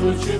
звучит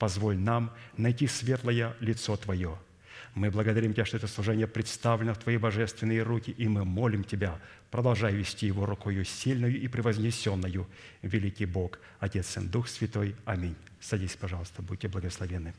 позволь нам найти светлое лицо Твое. Мы благодарим Тебя, что это служение представлено в Твои божественные руки, и мы молим Тебя, продолжай вести его рукою сильную и превознесенную, великий Бог, Отец, Сын, Дух Святой. Аминь. Садись, пожалуйста, будьте благословенны.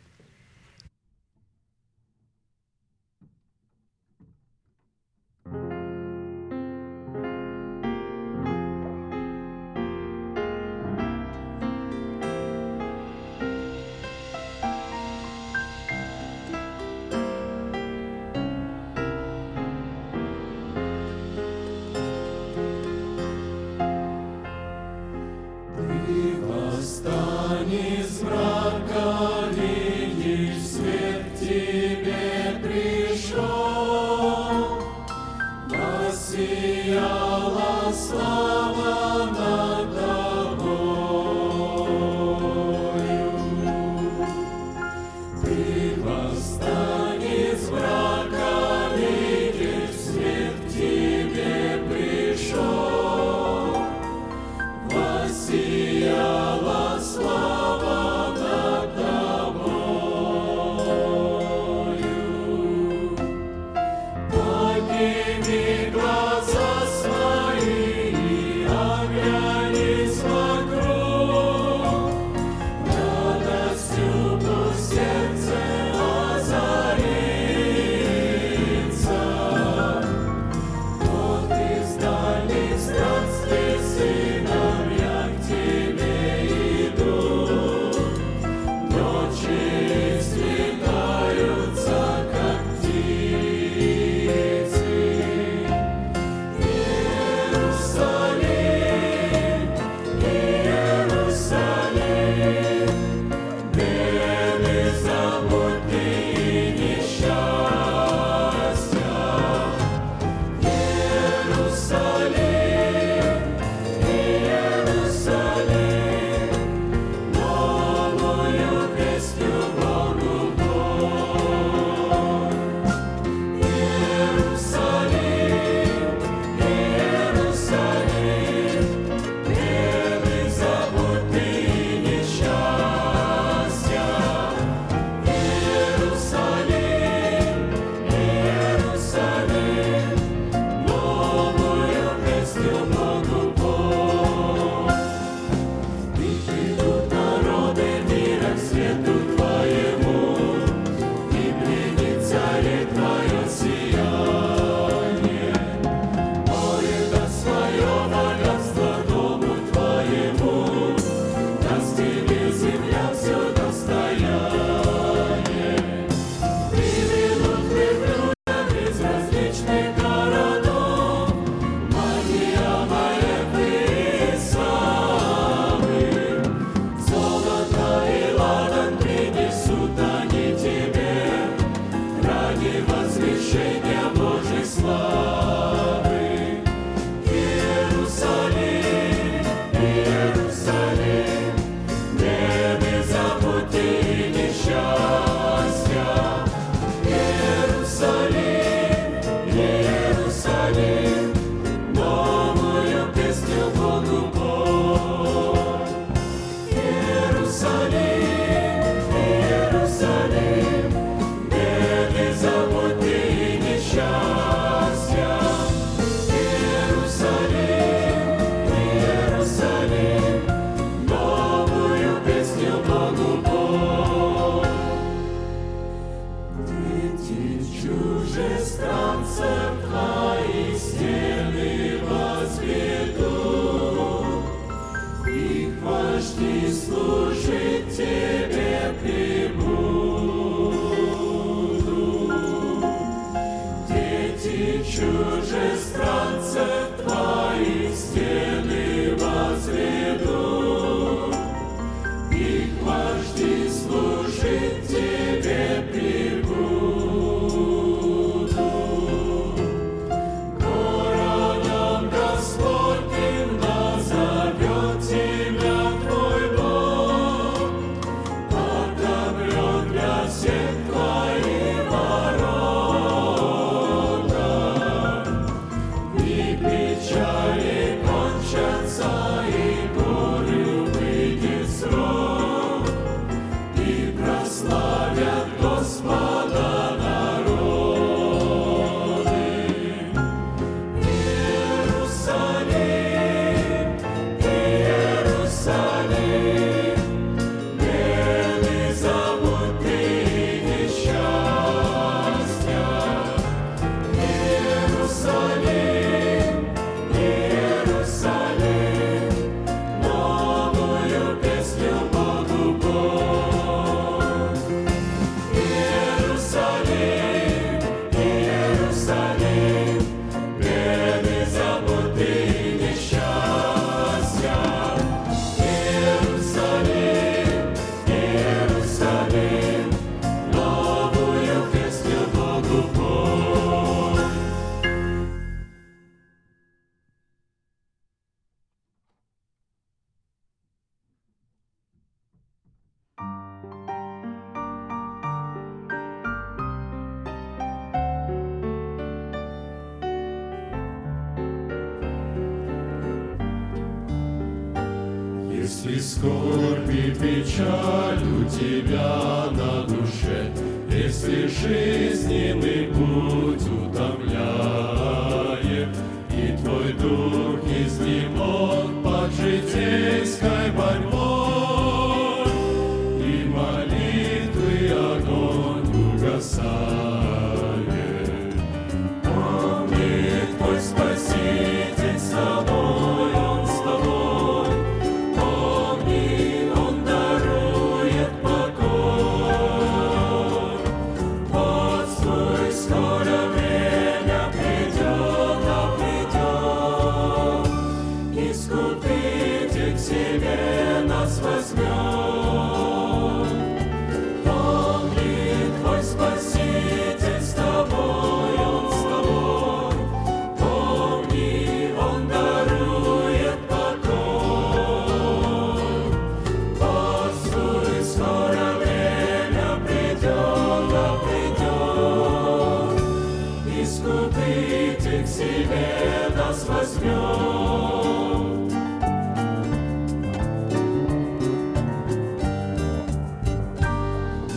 тебе нас возьмет.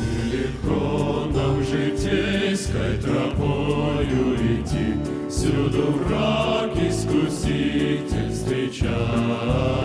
Нелегко нам житейской тропою идти, Всюду враг искуситель встречать.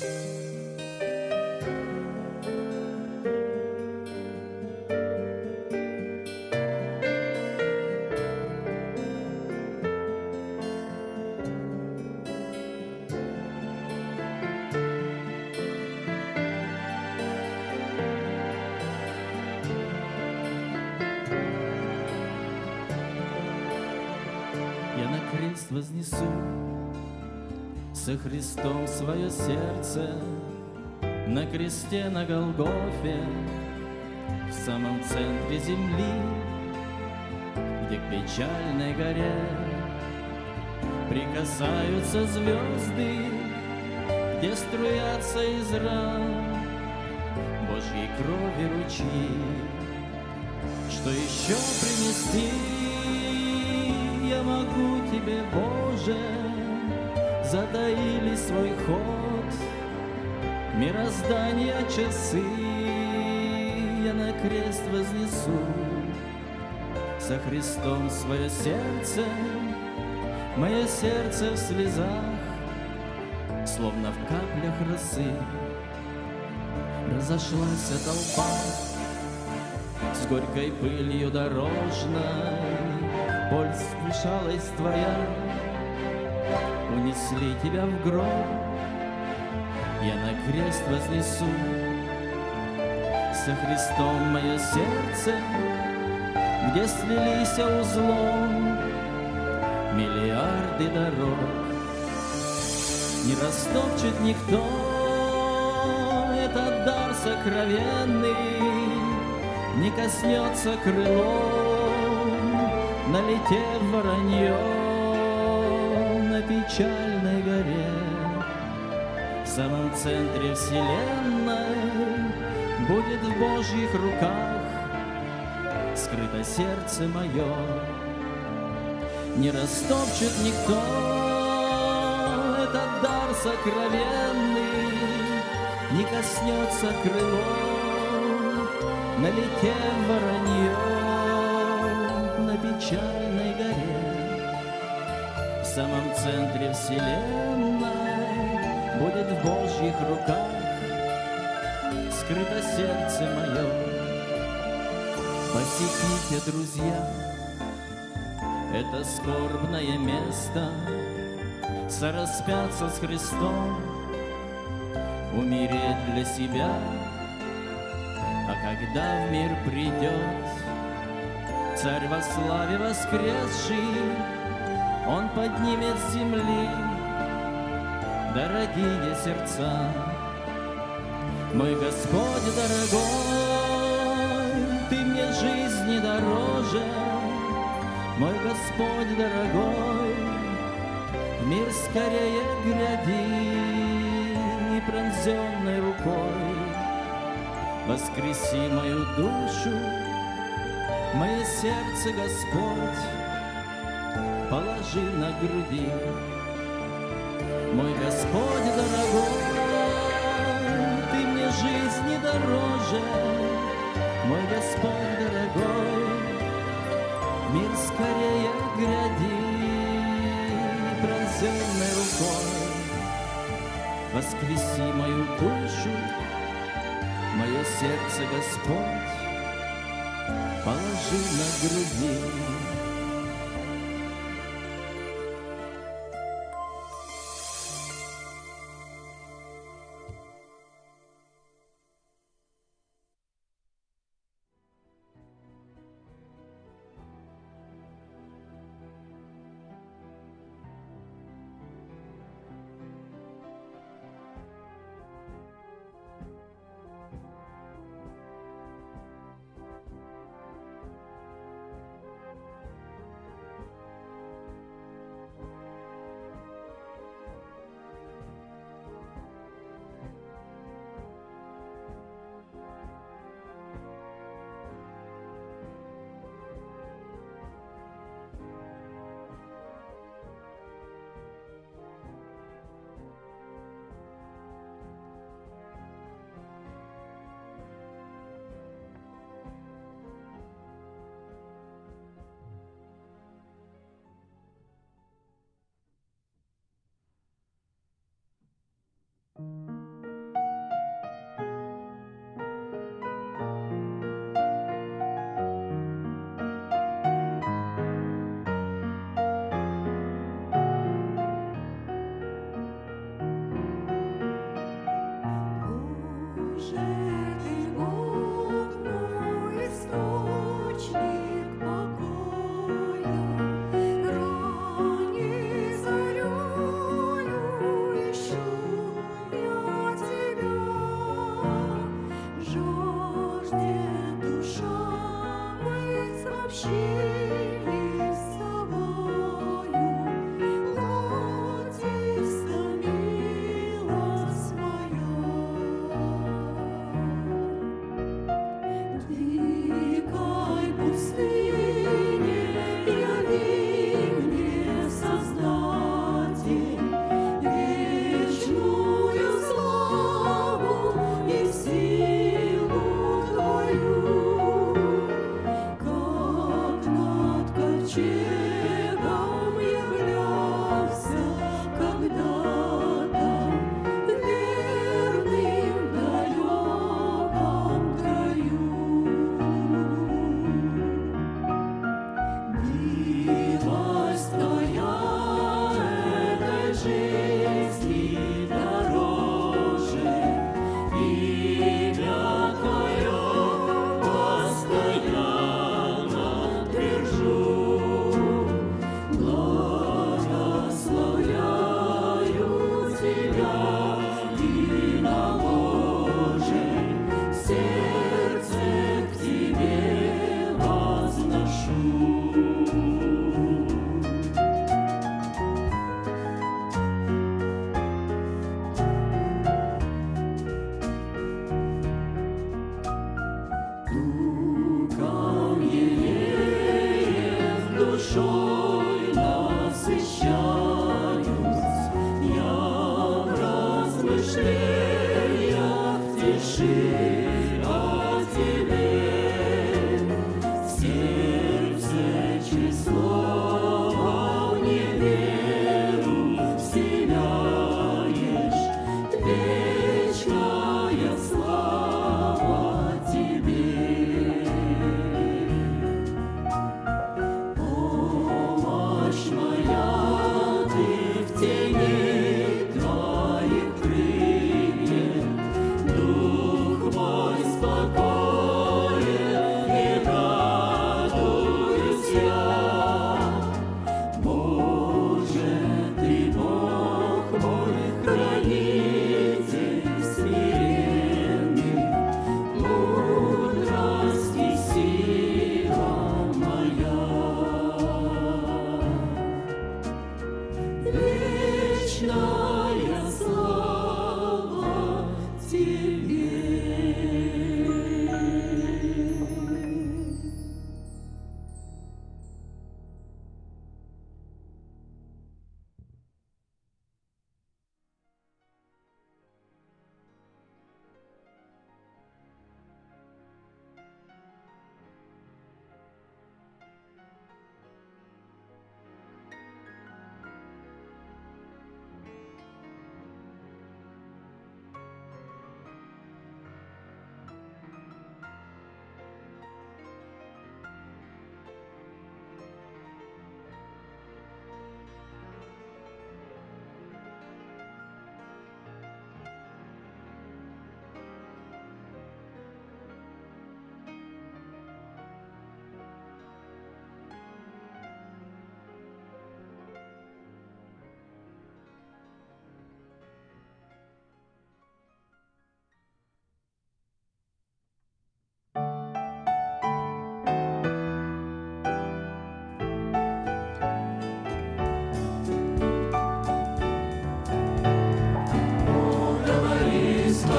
Я на крест вознесу со Христом свое сердце на кресте на Голгофе в самом центре земли, где к печальной горе прикасаются звезды, где струятся из ран Божьей крови ручьи. Что еще принести я могу тебе, Боже? Затаили свой ход мироздания часы. Я на крест вознесу со Христом свое сердце, мое сердце в слезах, словно в каплях росы. Разошлась толпа с горькой пылью дорожной, Боль смешалась твоя, унесли тебя в гроб. Я на крест вознесу со Христом мое сердце, Где слились узлом миллиарды дорог. Не растопчет никто этот дар сокровенный, Не коснется крылом, налетев воронье на печальной центре вселенной будет в Божьих руках скрыто сердце мое. Не растопчет никто этот дар сокровенный, Не коснется крылом, налетев воронье на печальной горе. В самом центре вселенной будет в Божьих руках скрыто сердце мое. Посетите, друзья, это скорбное место, Сораспятся с Христом, умереть для себя, а когда в мир придет Царь во славе воскресший, Он поднимет с земли дорогие сердца. Мой Господь дорогой, Ты мне жизни дороже, Мой Господь дорогой, мир скорее гряди и пронзенной рукой Воскреси мою душу, мое сердце, Господь, положи на груди. Мой Господь дорогой, Ты мне жизни дороже, Мой Господь дорогой, мир скорее гряди пронзенной рукой. Воскреси мою душу, мое сердце, Господь, положи на груди.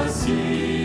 assim.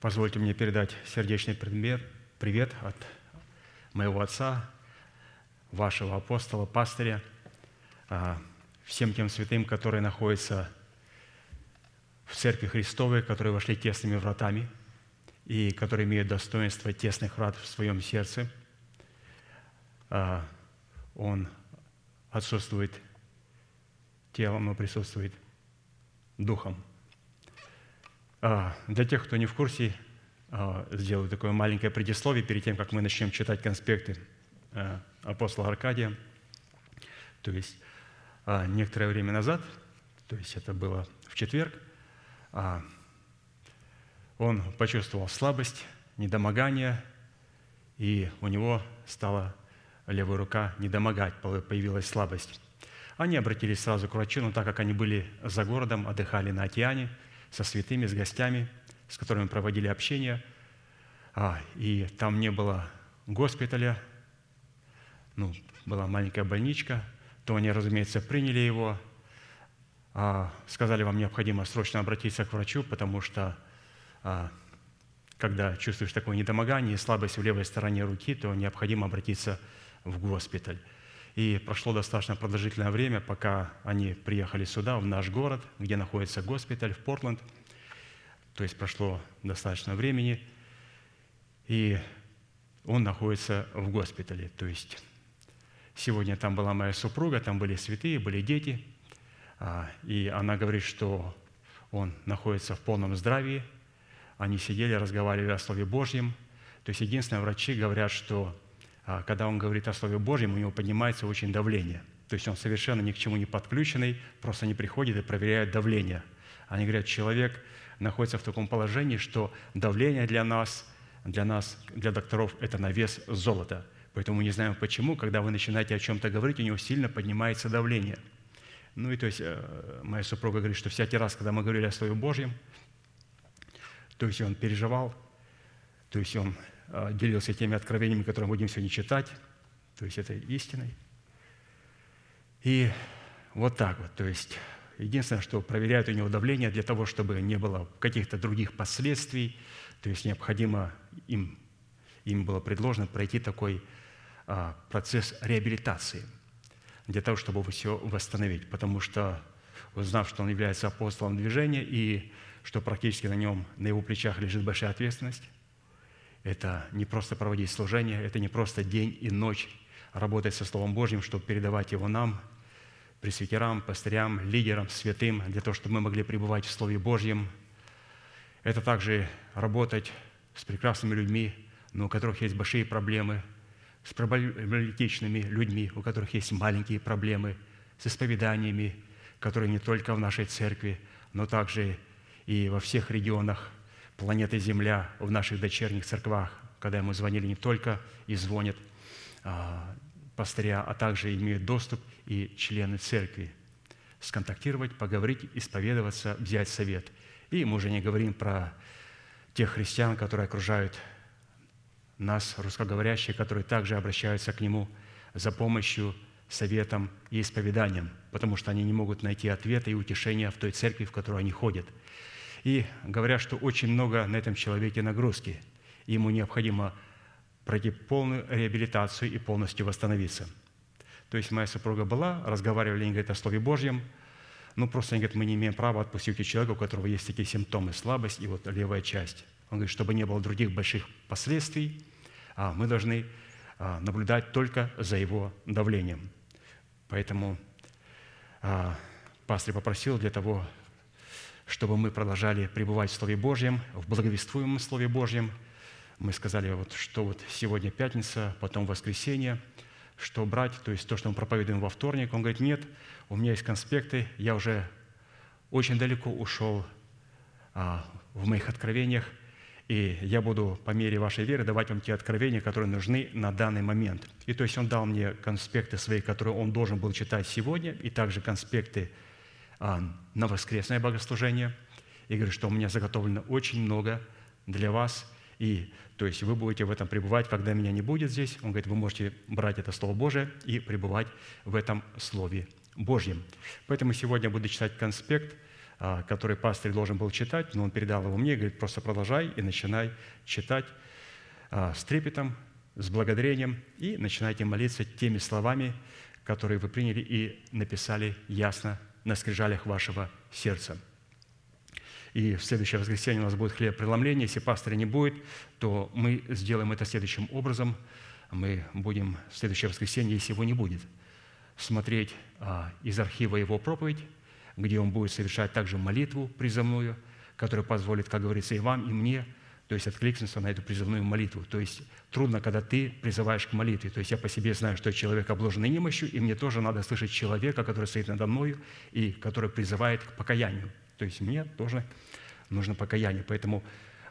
Позвольте мне передать сердечный привет, от моего отца, вашего апостола, пастыря, а, всем тем святым, которые находятся в Церкви Христовой, которые вошли тесными вратами и которые имеют достоинство тесных врат в своем сердце. А, он отсутствует телом, но присутствует духом – для тех, кто не в курсе, а, сделаю такое маленькое предисловие перед тем, как мы начнем читать конспекты а, апостола Аркадия. То есть некоторое время назад, то есть это было в четверг, он почувствовал слабость, недомогание, и у него стала левая рука недомогать, появилась слабость. Они обратились сразу к врачу, но так как они были за городом, отдыхали на океане – со святыми, с гостями, с которыми проводили общение. А, и там не было госпиталя, ну, была маленькая больничка, то они, разумеется, приняли его, а, сказали, вам необходимо срочно обратиться к врачу, потому что а, когда чувствуешь такое недомогание и слабость в левой стороне руки, то необходимо обратиться в госпиталь. И прошло достаточно продолжительное время, пока они приехали сюда, в наш город, где находится госпиталь, в Портленд. То есть прошло достаточно времени, и он находится в госпитале. То есть сегодня там была моя супруга, там были святые, были дети, а, и она говорит, что он находится в полном здравии. Они сидели, разговаривали о Слове Божьем. То есть единственное, врачи говорят, что когда он говорит о Слове Божьем, у него поднимается очень давление. То есть он совершенно ни к чему не подключенный, просто не приходит и проверяет давление. Они говорят, человек находится в таком положении, что давление для нас, для нас, для докторов, это на вес золота. Поэтому не знаем почему, когда вы начинаете о чем-то говорить, у него сильно поднимается давление. Ну и то есть э, моя супруга говорит, что всякий раз, когда мы говорили о Слове Божьем, то есть он переживал, то есть он а, делился теми откровениями, которые мы будем сегодня читать, то есть это истиной. И вот так вот, то есть единственное, что проверяют у него давление для того, чтобы не было каких-то других последствий, то есть необходимо им, им было предложено пройти такой а, процесс реабилитации для того, чтобы все восстановить, потому что узнав, что он является апостолом движения и что практически на нем, на его плечах лежит большая ответственность, это не просто проводить служение, это не просто день и ночь работать со Словом Божьим, чтобы передавать его нам, пресвитерам, пастырям, лидерам, святым, для того, чтобы мы могли пребывать в Слове Божьем. Это также работать с прекрасными людьми, но у которых есть большие проблемы, с проблематичными людьми, у которых есть маленькие проблемы, с исповеданиями, которые не только в нашей церкви, но также и во всех регионах планеты Земля в наших дочерних церквах, когда ему звонили не только и звонят а, пастыря, а также имеют доступ и члены церкви. Сконтактировать, поговорить, исповедоваться, взять совет. И мы уже не говорим про тех христиан, которые окружают нас, русскоговорящие, которые также обращаются к Нему за помощью, советом и исповеданием, потому что они не могут найти ответа и утешения в той церкви, в которую они ходят. И говорят, что очень много на этом человеке нагрузки, ему необходимо пройти полную реабилитацию и полностью восстановиться. То есть моя супруга была, разговаривали, они говорят о Слове Божьем, ну, просто они говорят, мы не имеем права отпустить человека, у которого есть такие симптомы, слабость и вот левая часть. Он говорит, чтобы не было других больших последствий, а мы должны а, наблюдать только за его давлением. Поэтому а, пастор попросил для того, чтобы мы продолжали пребывать в Слове Божьем, в благовествуемом Слове Божьем. Мы сказали, вот, что вот сегодня пятница, потом воскресенье, что брать, то есть то, что мы проповедуем во вторник. Он говорит, нет, у меня есть конспекты, я уже очень далеко ушел а, в моих откровениях, и я буду по мере вашей веры давать вам те откровения, которые нужны на данный момент. И то есть он дал мне конспекты свои, которые он должен был читать сегодня, и также конспекты на воскресное богослужение. И говорит, что у меня заготовлено очень много для вас. И то есть вы будете в этом пребывать, когда меня не будет здесь. Он говорит, вы можете брать это Слово Божие и пребывать в этом Слове Божьем. Поэтому сегодня буду читать конспект – а, который пастырь должен был читать, но он передал его мне, говорит, просто продолжай и начинай читать а, с трепетом, с благодарением и начинайте молиться теми словами, которые вы приняли и написали ясно на скрижалях вашего сердца. И в следующее воскресенье у нас будет хлеб преломления. Если пастыря не будет, то мы сделаем это следующим образом. Мы будем в следующее воскресенье, если его не будет, смотреть а, из архива его проповедь, где он будет совершать также молитву призывную, которая позволит, как говорится, и вам, и мне, то есть откликнуться на эту призывную молитву. То есть трудно, когда ты призываешь к молитве. То есть я по себе знаю, что человек обложенный немощью, и мне тоже надо слышать человека, который стоит надо мною и который призывает к покаянию. То есть мне тоже нужно покаяние. Поэтому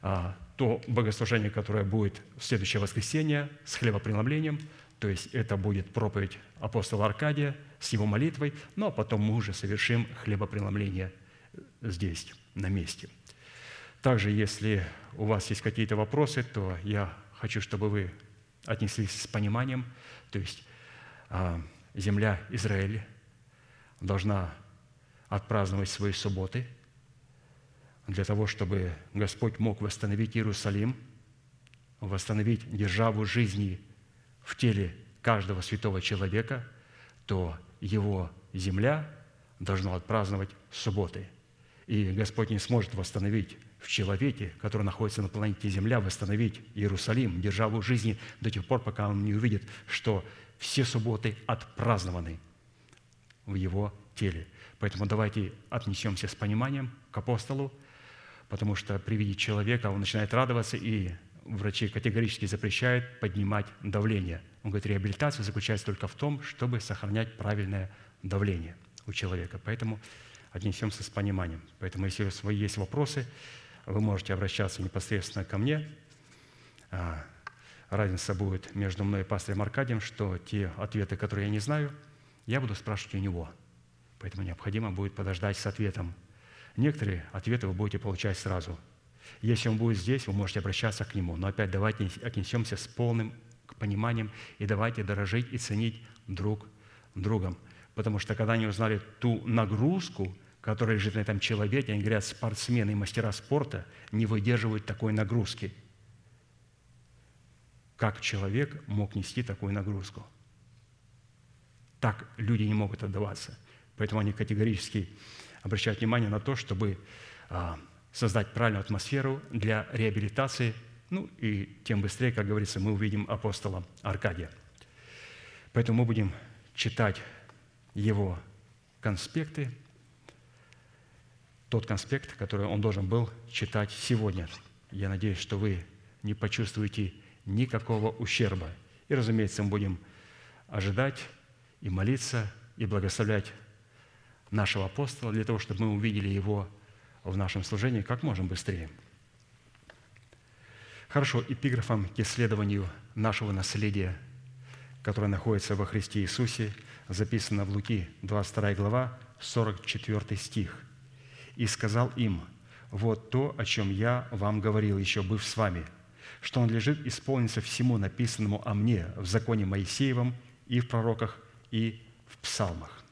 а, то богослужение, которое будет в следующее воскресенье с хлебопреломлением, то есть это будет проповедь апостола Аркадия – с его молитвой, ну а потом мы уже совершим хлебопреломление здесь, на месте. Также, если у вас есть какие-то вопросы, то я хочу, чтобы вы отнеслись с пониманием, то есть а, земля Израиля должна отпраздновать свои субботы для того, чтобы Господь мог восстановить Иерусалим, восстановить державу жизни в теле каждого святого человека, то его земля должна отпраздновать субботы. И Господь не сможет восстановить в человеке, который находится на планете Земля, восстановить Иерусалим, державу жизни до тех пор, пока он не увидит, что все субботы отпразднованы в его теле. Поэтому давайте отнесемся с пониманием к апостолу, потому что при виде человека он начинает радоваться, и врачи категорически запрещают поднимать давление. Он говорит, реабилитация заключается только в том, чтобы сохранять правильное давление у человека. Поэтому отнесемся с пониманием. Поэтому, если у вас есть вопросы, вы можете обращаться непосредственно ко мне. А, разница будет между мной и пастором Аркадием, что те ответы, которые я не знаю, я буду спрашивать у него. Поэтому необходимо будет подождать с ответом. Некоторые ответы вы будете получать сразу – если он будет здесь, вы можете обращаться к нему. Но опять давайте отнесемся с полным пониманием и давайте дорожить и ценить друг другом. Потому что когда они узнали ту нагрузку, которая лежит на этом человеке, они говорят, спортсмены и мастера спорта не выдерживают такой нагрузки. Как человек мог нести такую нагрузку? Так люди не могут отдаваться. Поэтому они категорически обращают внимание на то, чтобы а, создать правильную атмосферу для реабилитации, ну и тем быстрее, как говорится, мы увидим апостола Аркадия. Поэтому мы будем читать его конспекты, тот конспект, который он должен был читать сегодня. Я надеюсь, что вы не почувствуете никакого ущерба. И, разумеется, мы будем ожидать и молиться, и благословлять нашего апостола для того, чтобы мы увидели его в нашем служении как можно быстрее. Хорошо, эпиграфом к исследованию нашего наследия, которое находится во Христе Иисусе, записано в Луки, 22 глава, 44 стих. «И сказал им, вот то, о чем я вам говорил, еще быв с вами, что он лежит исполниться всему написанному о мне в законе Моисеевом и в пророках, и в псалмах».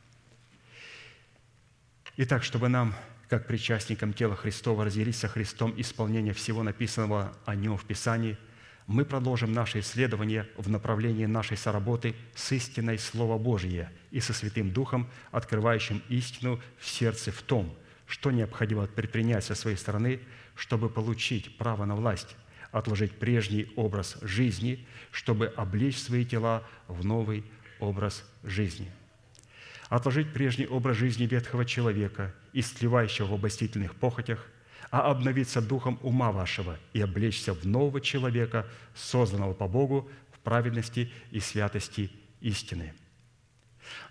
Итак, чтобы нам, как причастникам тела Христова, разделить со Христом исполнение всего написанного о Нем в Писании, мы продолжим наше исследование в направлении нашей соработы с истиной Слова Божия и со Святым Духом, открывающим истину в сердце в том, что необходимо предпринять со своей стороны, чтобы получить право на власть, отложить прежний образ жизни, чтобы облечь свои тела в новый образ жизни – отложить прежний образ жизни ветхого человека, истлевающего в обостительных похотях, а обновиться духом ума вашего и облечься в нового человека, созданного по Богу в праведности и святости истины.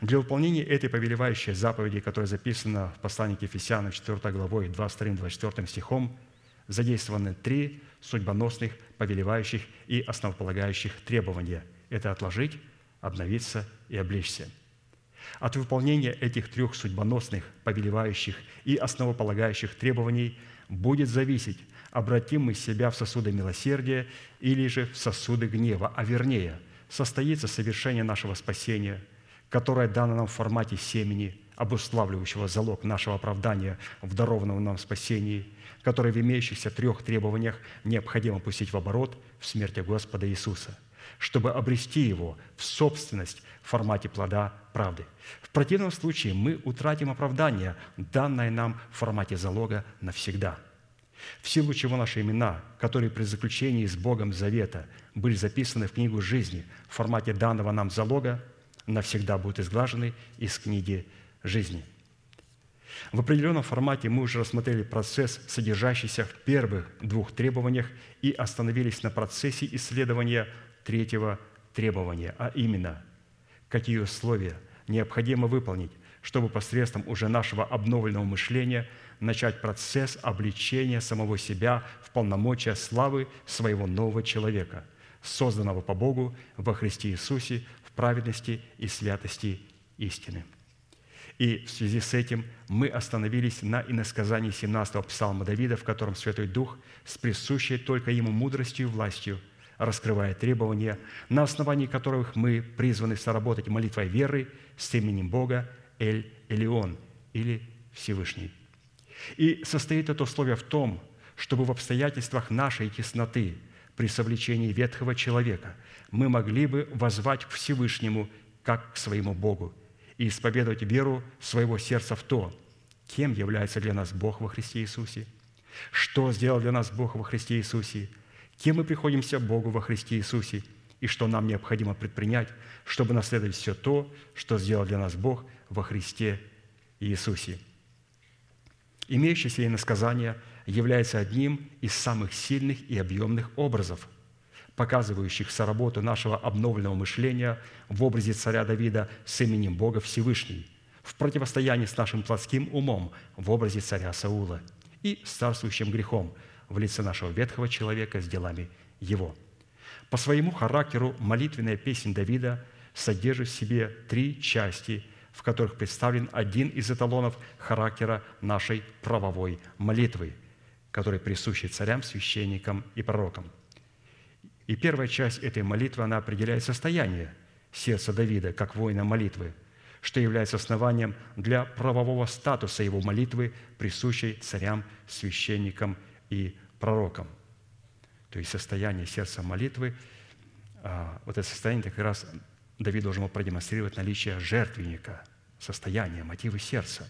Для выполнения этой повелевающей заповеди, которая записана в послании к Ефесянам 4 главой 22-24 стихом, задействованы три судьбоносных, повелевающих и основополагающих требования. Это отложить, обновиться и облечься – от выполнения этих трех судьбоносных, повелевающих и основополагающих требований будет зависеть, обратим мы себя в сосуды милосердия или же в сосуды гнева, а вернее, состоится совершение нашего спасения, которое дано нам в формате семени, обуславливающего залог нашего оправдания в дарованном нам спасении, которое в имеющихся трех требованиях необходимо пустить в оборот в смерти Господа Иисуса – чтобы обрести его в собственность в формате плода правды. В противном случае мы утратим оправдание, данное нам в формате залога навсегда. В силу чего наши имена, которые при заключении с Богом завета были записаны в книгу жизни в формате данного нам залога, навсегда будут изглажены из книги жизни. В определенном формате мы уже рассмотрели процесс, содержащийся в первых двух требованиях, и остановились на процессе исследования третьего требования, а именно, какие условия необходимо выполнить, чтобы посредством уже нашего обновленного мышления начать процесс обличения самого себя в полномочия славы своего нового человека, созданного по Богу во Христе Иисусе праведности и святости истины. И в связи с этим мы остановились на иносказании 17-го псалма Давида, в котором Святой Дух с присущей только Ему мудростью и властью – раскрывая требования, на основании которых мы призваны соработать молитвой веры с именем Бога Эль Элеон или Всевышний. И состоит это условие в том, чтобы в обстоятельствах нашей тесноты при совлечении ветхого человека мы могли бы возвать к Всевышнему как к своему Богу и исповедовать веру своего сердца в то, кем является для нас Бог во Христе Иисусе, что сделал для нас Бог во Христе Иисусе – кем мы приходимся Богу во Христе Иисусе и что нам необходимо предпринять, чтобы наследовать все то, что сделал для нас Бог во Христе Иисусе. Имеющееся иносказание является одним из самых сильных и объемных образов, показывающих соработу нашего обновленного мышления в образе царя Давида с именем Бога Всевышний, в противостоянии с нашим плотским умом в образе царя Саула и с царствующим грехом – в лице нашего ветхого человека с делами его. По своему характеру молитвенная песнь Давида содержит в себе три части, в которых представлен один из эталонов характера нашей правовой молитвы, который присущий царям, священникам и пророкам. И первая часть этой молитвы, она определяет состояние сердца Давида как воина молитвы, что является основанием для правового статуса его молитвы, присущей царям, священникам и пророкам. То есть состояние сердца молитвы, а, вот это состояние как раз Давид должен был продемонстрировать наличие жертвенника, состояние, мотивы сердца.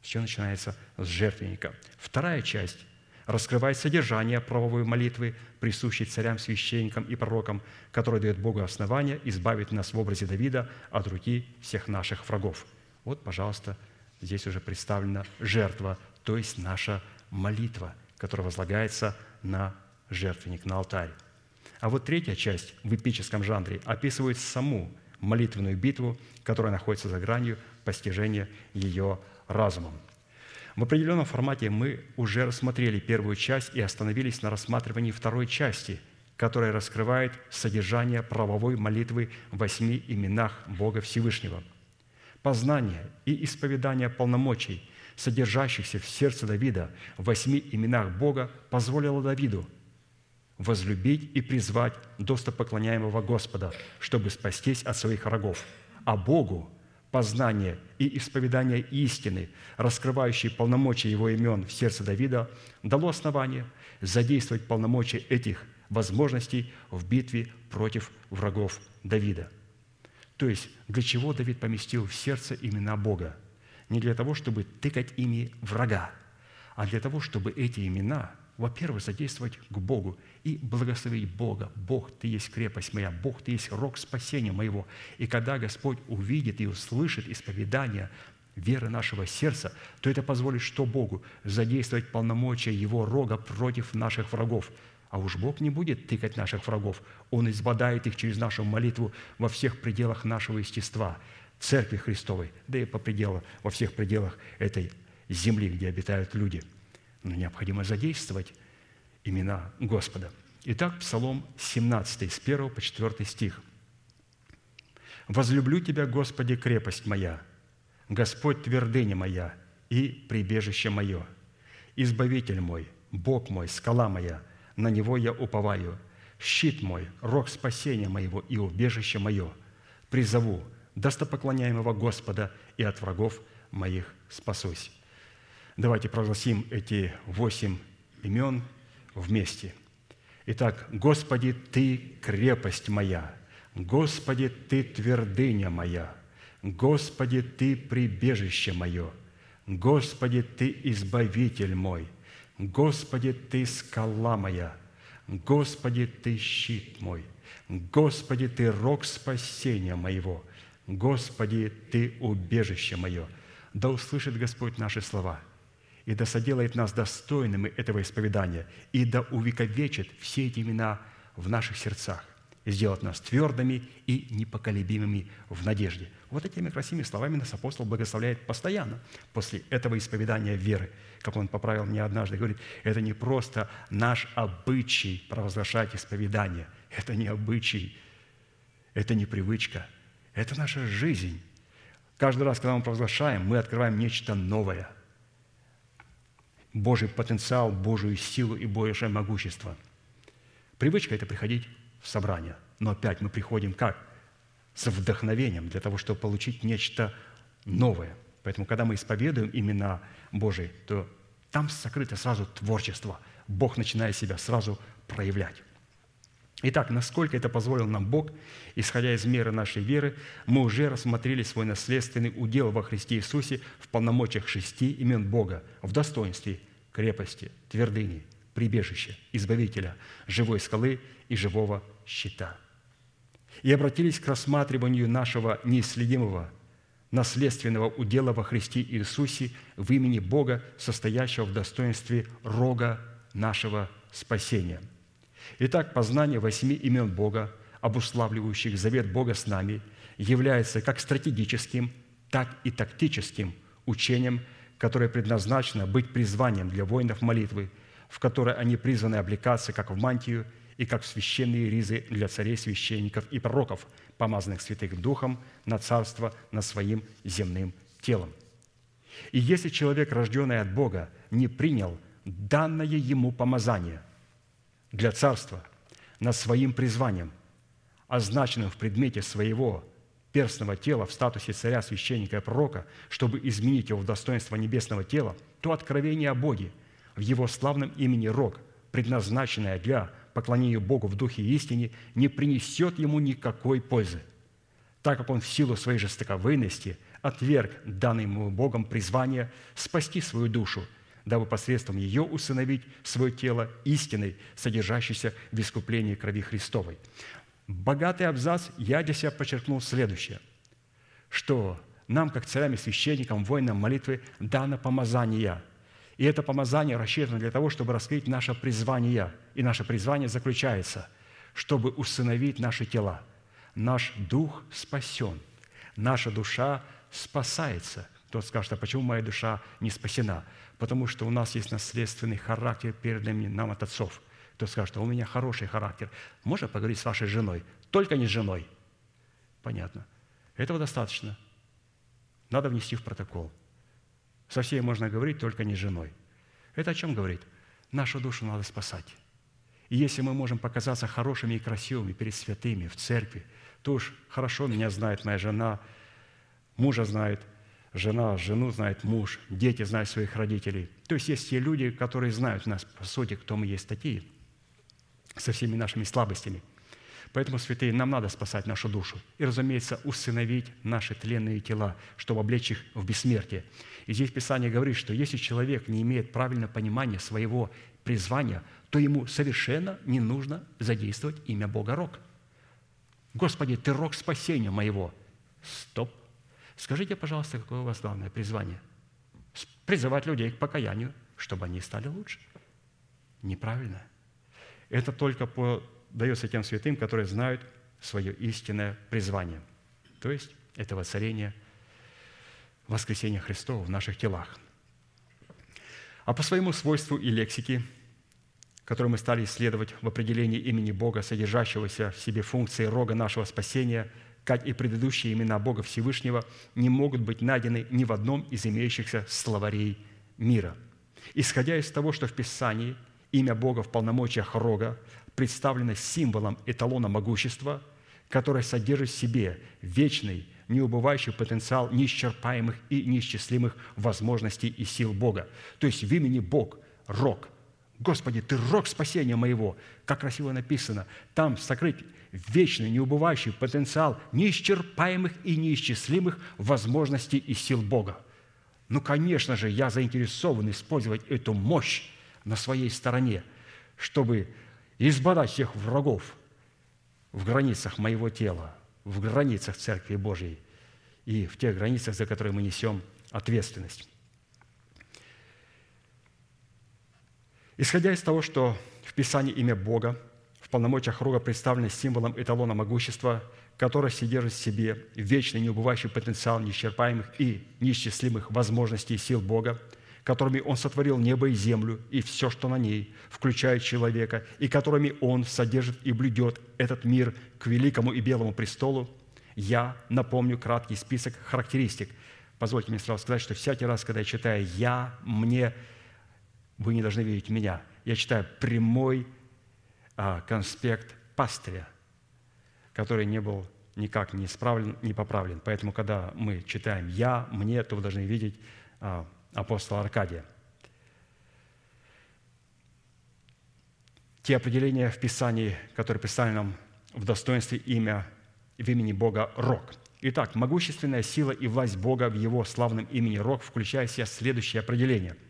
Все начинается с жертвенника. Вторая часть раскрывает содержание правовой молитвы, присущей царям, священникам и пророкам, которая дает Богу основание избавить нас в образе Давида от руки всех наших врагов. Вот, пожалуйста, здесь уже представлена жертва, то есть наша молитва – который возлагается на жертвенник, на алтарь. А вот третья часть в эпическом жанре описывает саму молитвенную битву, которая находится за гранью постижения ее разумом. В определенном формате мы уже рассмотрели первую часть и остановились на рассматривании второй части, которая раскрывает содержание правовой молитвы в восьми именах Бога Всевышнего. Познание и исповедание полномочий, содержащихся в сердце Давида в восьми именах Бога, позволило Давиду возлюбить и призвать достопоклоняемого Господа, чтобы спастись от своих врагов, а Богу познание и исповедание истины, раскрывающие полномочия Его имен в сердце Давида, дало основание задействовать полномочия этих возможностей в битве против врагов Давида. То есть, для чего Давид поместил в сердце имена Бога? Не для того, чтобы тыкать ими врага, а для того, чтобы эти имена, во-первых, задействовать к Богу и благословить Бога. Бог, Ты есть крепость моя, Бог, Ты есть рог спасения моего. И когда Господь увидит и услышит исповедание веры нашего сердца, то это позволит что Богу? Задействовать полномочия Его рога против наших врагов. А уж Бог не будет тыкать наших врагов. Он избадает их через нашу молитву во всех пределах нашего естества, Церкви Христовой, да и по пределу, во всех пределах этой земли, где обитают люди. Но необходимо задействовать имена Господа. Итак, Псалом 17, с 1 по 4 стих. «Возлюблю Тебя, Господи, крепость моя, Господь твердыня моя и прибежище мое, Избавитель мой, Бог мой, скала моя, на Него я уповаю, щит мой, рог спасения моего и убежище мое, призову достопоклоняемого Господа и от врагов моих спасусь». Давайте прогласим эти восемь имен вместе. Итак, Господи, Ты крепость моя, Господи, Ты твердыня моя, Господи, Ты прибежище мое, Господи, Ты избавитель мой, Господи, Ты скала моя, Господи, Ты щит мой, Господи, Ты рог спасения моего, Господи, Ты убежище мое. Да услышит Господь наши слова – и да соделает нас достойными этого исповедания, и да увековечит все эти имена в наших сердцах, и сделать нас твердыми и непоколебимыми в надежде. Вот этими красивыми словами нас апостол благословляет постоянно после этого исповедания веры. Как он поправил мне однажды, говорит, это не просто наш обычай провозглашать исповедание. Это не обычай, это не привычка, это наша жизнь. Каждый раз, когда мы провозглашаем, мы открываем нечто новое – Божий потенциал, Божию силу и Божье могущество. Привычка – это приходить в собрание. Но опять мы приходим как? С вдохновением для того, чтобы получить нечто новое. Поэтому, когда мы исповедуем имена Божии, то там сокрыто сразу творчество. Бог начинает себя сразу проявлять. Итак, насколько это позволил нам Бог, исходя из меры нашей веры, мы уже рассмотрели свой наследственный удел во Христе Иисусе в полномочиях шести имен Бога, в достоинстве крепости, твердыни, прибежища, избавителя, живой скалы и живого щита. И обратились к рассматриванию нашего неисследимого наследственного удела во Христе Иисусе в имени Бога, состоящего в достоинстве рога нашего спасения. Итак, познание восьми имен Бога, обуславливающих завет Бога с нами, является как стратегическим, так и тактическим учением – которое предназначено быть призванием для воинов молитвы, в которой они призваны облекаться как в мантию и как в священные ризы для царей, священников и пророков, помазанных Святым Духом на царство над своим земным телом. И если человек, рожденный от Бога, не принял данное ему помазание для царства над своим призванием, означенным в предмете своего перстного тела в статусе царя, священника и пророка, чтобы изменить его в достоинство небесного тела, то откровение о Боге в его славном имени Рог, предназначенное для поклонения Богу в духе и истине, не принесет ему никакой пользы, так как он в силу своей жестоковыйности отверг данное ему Богом призвание спасти свою душу, дабы посредством ее усыновить свое тело истиной, содержащейся в искуплении крови Христовой богатый абзац я для себя подчеркнул следующее, что нам, как царям и священникам, воинам молитвы, дано помазание. И это помазание рассчитано для того, чтобы раскрыть наше призвание. И наше призвание заключается, чтобы усыновить наши тела. Наш дух спасен, наша душа спасается. Кто скажет, а почему моя душа не спасена? Потому что у нас есть наследственный характер, переданный нам от отцов. Кто скажет, а у меня хороший характер. Можно поговорить с вашей женой? Только не с женой. Понятно. Этого достаточно. Надо внести в протокол. Со всей можно говорить, только не с женой. Это о чем говорит? Нашу душу надо спасать. И если мы можем показаться хорошими и красивыми перед святыми в церкви, то уж хорошо меня знает моя жена, мужа знает жена, жену знает муж, дети знают своих родителей. То есть есть те люди, которые знают нас, по сути, кто мы есть такие, со всеми нашими слабостями. Поэтому, святые, нам надо спасать нашу душу. И, разумеется, усыновить наши тленные тела, чтобы облечь их в бессмертие. И здесь Писание говорит, что если человек не имеет правильного понимания своего призвания, то ему совершенно не нужно задействовать имя Бога Рок. Господи, Ты рок спасения моего. Стоп. Скажите, пожалуйста, какое у вас главное призвание? Призывать людей к покаянию, чтобы они стали лучше. Неправильно. Это только по, дается тем святым, которые знают свое истинное призвание. То есть это воцарение воскресения Христова в наших телах. А по своему свойству и лексике – который мы стали исследовать в определении имени Бога, содержащегося в себе функции рога нашего спасения, как и предыдущие имена Бога Всевышнего, не могут быть найдены ни в одном из имеющихся словарей мира. Исходя из того, что в Писании имя Бога в полномочиях рога представлено символом эталона могущества, которое содержит в себе вечный, неубывающий потенциал неисчерпаемых и неисчислимых возможностей и сил Бога. То есть в имени Бог – рог – Господи, Ты рог спасения моего. Как красиво написано. Там сокрыть вечный, неубывающий потенциал неисчерпаемых и неисчислимых возможностей и сил Бога. Ну, конечно же, я заинтересован использовать эту мощь на своей стороне, чтобы избавить всех врагов в границах моего тела, в границах Церкви Божьей и в тех границах, за которые мы несем ответственность. Исходя из того, что в Писании имя Бога полномочиях Рога представлено символом эталона могущества, которое содержит в себе вечный неубывающий потенциал неисчерпаемых и неисчислимых возможностей и сил Бога, которыми Он сотворил небо и землю и все, что на ней, включая человека, и которыми Он содержит и блюдет этот мир к великому и белому престолу, я напомню краткий список характеристик. Позвольте мне сразу сказать, что всякий раз, когда я читаю «я», «мне», вы не должны видеть меня. Я читаю прямой конспект пастыря, который не был никак не исправлен, не поправлен. Поэтому, когда мы читаем «я», «мне», то вы должны видеть а, апостола Аркадия. Те определения в Писании, которые представлены нам в достоинстве имя в имени Бога Рок. Итак, могущественная сила и власть Бога в Его славном имени Рок включает в себя следующее определение –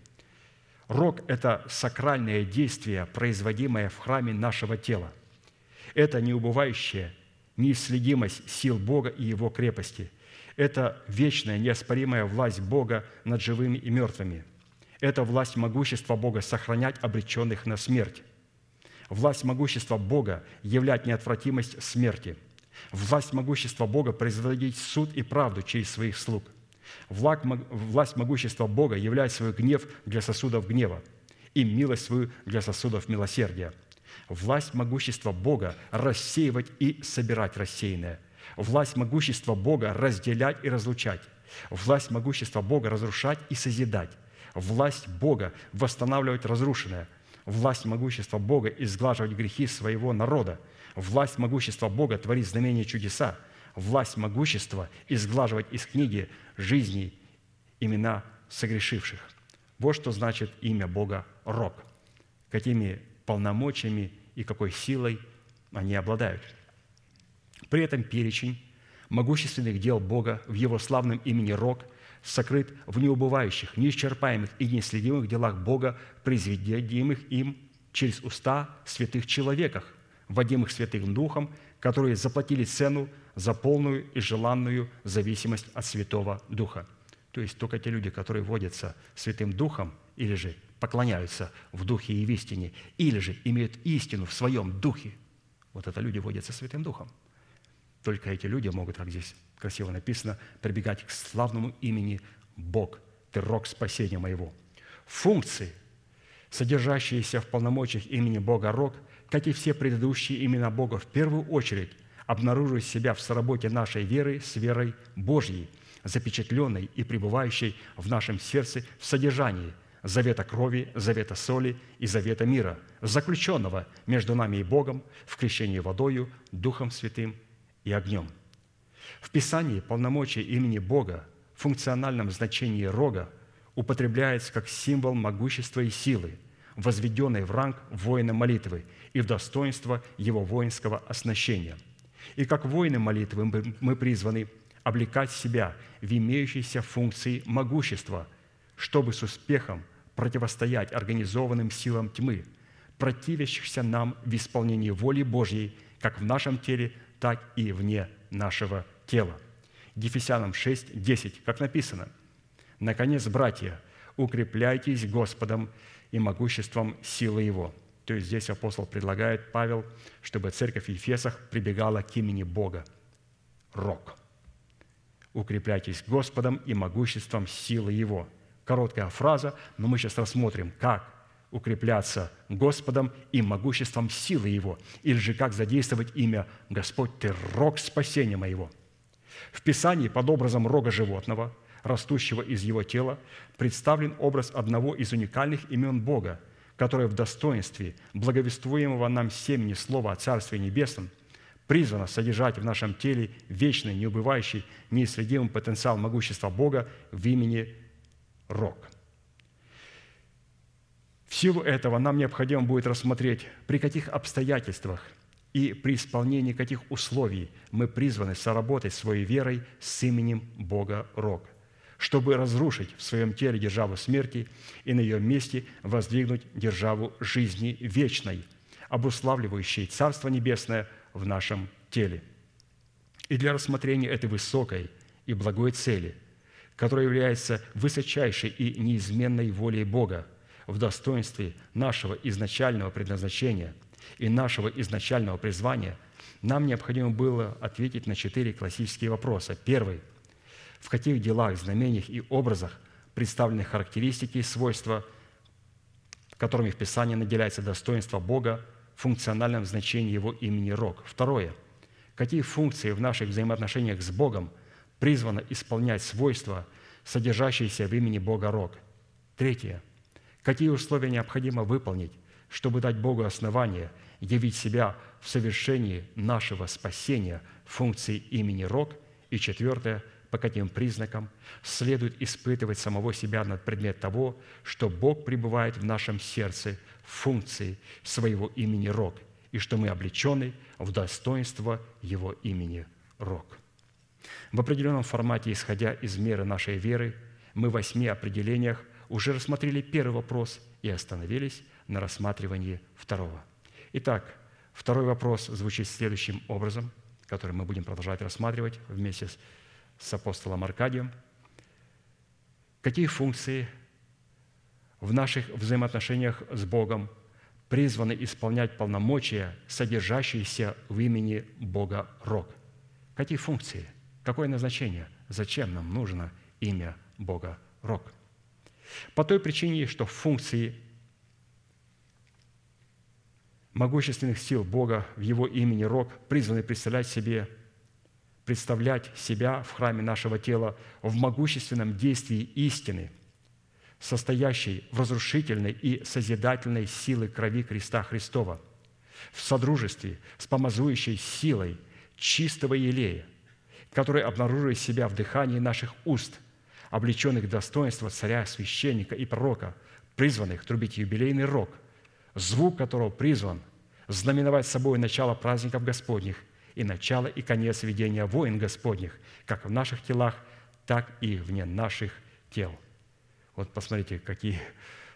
Рог – это сакральное действие, производимое в храме нашего тела. Это неубывающая неисследимость сил Бога и Его крепости. Это вечная, неоспоримая власть Бога над живыми и мертвыми. Это власть могущества Бога сохранять обреченных на смерть. Власть могущества Бога являть неотвратимость смерти. Власть могущества Бога производить суд и правду через своих слуг – Власть могущества Бога являет свой гнев для сосудов гнева и милость свою для сосудов милосердия. Власть могущества Бога рассеивать и собирать рассеянное. Власть могущества Бога разделять и разлучать. Власть могущества Бога разрушать и созидать. Власть Бога восстанавливать разрушенное. Власть могущества Бога изглаживать грехи своего народа. Власть могущества Бога творить знамения чудеса власть могущества изглаживать из книги жизни имена согрешивших. Вот что значит имя Бога Рок. Какими полномочиями и какой силой они обладают. При этом перечень могущественных дел Бога в Его славном имени Рок сокрыт в неубывающих, неисчерпаемых и неследимых делах Бога, произведенных им через уста святых человеках, водимых Святым Духом, которые заплатили цену за полную и желанную зависимость от Святого Духа. То есть только те люди, которые водятся Святым Духом, или же поклоняются в Духе и в истине, или же имеют истину в своем Духе, вот это люди водятся Святым Духом. Только эти люди могут, как здесь красиво написано, прибегать к славному имени Бог, Ты рог спасения моего». Функции, содержащиеся в полномочиях имени Бога рог, как и все предыдущие имена Бога, в первую очередь обнаруживают себя в соработе нашей веры с верой Божьей, запечатленной и пребывающей в нашем сердце в содержании завета крови, завета соли и завета мира, заключенного между нами и Богом в крещении водою, Духом Святым и огнем. В Писании полномочия имени Бога в функциональном значении рога употребляется как символ могущества и силы, возведенной в ранг воина молитвы и в достоинство его воинского оснащения. И как воины молитвы мы призваны облекать себя в имеющиеся функции могущества, чтобы с успехом противостоять организованным силам тьмы, противящихся нам в исполнении воли Божьей как в нашем теле, так и вне нашего тела. Ефесянам 6, 10, как написано, «Наконец, братья, укрепляйтесь Господом и могуществом силы Его». То есть здесь апостол предлагает, Павел, чтобы церковь в Ефесах прибегала к имени Бога. Рок. Укрепляйтесь Господом и могуществом силы Его. Короткая фраза, но мы сейчас рассмотрим, как укрепляться Господом и могуществом силы Его, или же как задействовать имя «Господь, Ты рог спасения моего». В Писании под образом рога животного, растущего из его тела, представлен образ одного из уникальных имен Бога, которое в достоинстве благовествуемого нам семени Слова о Царстве Небесном призвано содержать в нашем теле вечный, неубывающий, неисследимый потенциал могущества Бога в имени Рог – в силу этого нам необходимо будет рассмотреть, при каких обстоятельствах и при исполнении каких условий мы призваны соработать своей верой с именем Бога Рог, чтобы разрушить в своем теле державу смерти и на ее месте воздвигнуть державу жизни вечной, обуславливающей Царство Небесное в нашем теле. И для рассмотрения этой высокой и благой цели, которая является высочайшей и неизменной волей Бога – в достоинстве нашего изначального предназначения и нашего изначального призвания, нам необходимо было ответить на четыре классические вопроса. Первый. В каких делах, знамениях и образах представлены характеристики и свойства, которыми в Писании наделяется достоинство Бога в функциональном значении Его имени Рог. Второе. Какие функции в наших взаимоотношениях с Богом призвано исполнять свойства, содержащиеся в имени Бога Рог. Третье какие условия необходимо выполнить, чтобы дать Богу основание явить себя в совершении нашего спасения функции имени Рог. И четвертое, по каким признакам следует испытывать самого себя над предмет того, что Бог пребывает в нашем сердце в функции своего имени Рог, и что мы облечены в достоинство Его имени Рог. В определенном формате, исходя из меры нашей веры, мы в восьми определениях – уже рассмотрели первый вопрос и остановились на рассматривании второго. Итак, второй вопрос звучит следующим образом, который мы будем продолжать рассматривать вместе с апостолом Аркадием. Какие функции в наших взаимоотношениях с Богом призваны исполнять полномочия, содержащиеся в имени Бога Рог? Какие функции? Какое назначение? Зачем нам нужно имя Бога Рог? По той причине, что функции могущественных сил Бога в Его имени Рог призваны представлять себе, представлять себя в храме нашего тела в могущественном действии истины, состоящей в разрушительной и созидательной силы крови креста Христова, в содружестве с помазующей силой чистого елея, который обнаруживает себя в дыхании наших уст – облеченных в достоинство царя, священника и пророка, призванных трубить юбилейный рог, звук которого призван знаменовать собой начало праздников Господних и начало и конец ведения войн Господних, как в наших телах, так и вне наших тел. Вот посмотрите, какие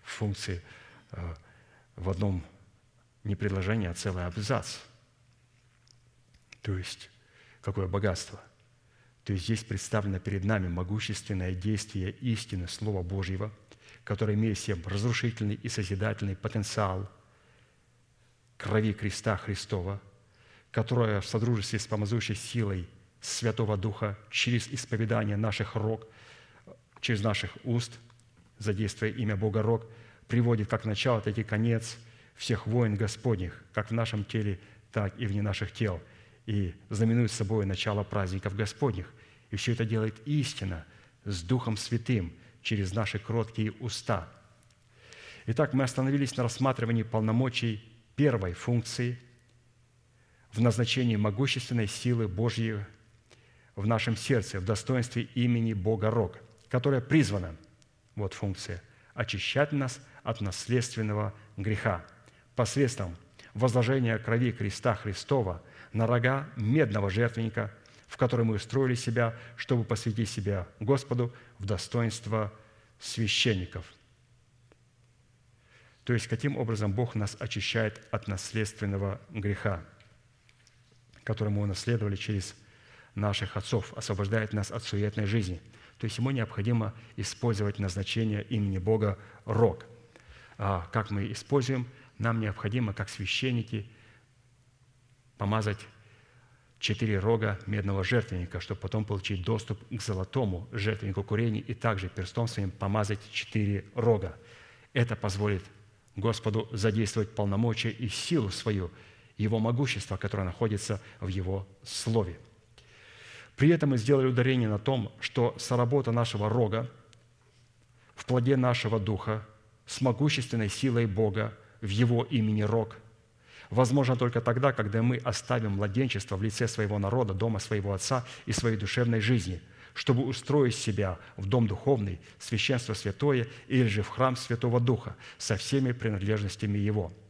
функции э, в одном не предложение, а целый абзац. То есть, какое богатство. То есть здесь представлено перед нами могущественное действие истины Слова Божьего, которое имеет в себе разрушительный и созидательный потенциал крови креста Христова, которое в содружестве с помазующей силой Святого Духа через исповедание наших рог через наших уст, задействуя имя Бога Рог, приводит как начало, так и конец всех войн Господних, как в нашем теле, так и вне наших тел, и знаменует собой начало праздников Господних. И все это делает истина с Духом Святым через наши кроткие уста. Итак, мы остановились на рассматривании полномочий первой функции в назначении могущественной силы Божьей в нашем сердце, в достоинстве имени Бога Рог, которая призвана, вот функция, очищать нас от наследственного греха посредством возложения крови креста Христова на рога медного жертвенника, в который мы устроили себя, чтобы посвятить себя Господу в достоинство священников. То есть, каким образом Бог нас очищает от наследственного греха, который мы унаследовали через наших отцов, освобождает нас от суетной жизни. То есть ему необходимо использовать назначение имени Бога Рог. А как мы используем? Нам необходимо, как священники, помазать четыре рога медного жертвенника, чтобы потом получить доступ к золотому жертвеннику курения и также перстом своим помазать четыре рога. Это позволит Господу задействовать полномочия и силу свою, Его могущество, которое находится в Его Слове – при этом мы сделали ударение на том, что соработа нашего рога в плоде нашего духа с могущественной силой Бога в Его имени рог возможно только тогда, когда мы оставим младенчество в лице своего народа, дома своего Отца и своей душевной жизни, чтобы устроить себя в дом духовный, священство святое или же в храм Святого Духа со всеми принадлежностями Его –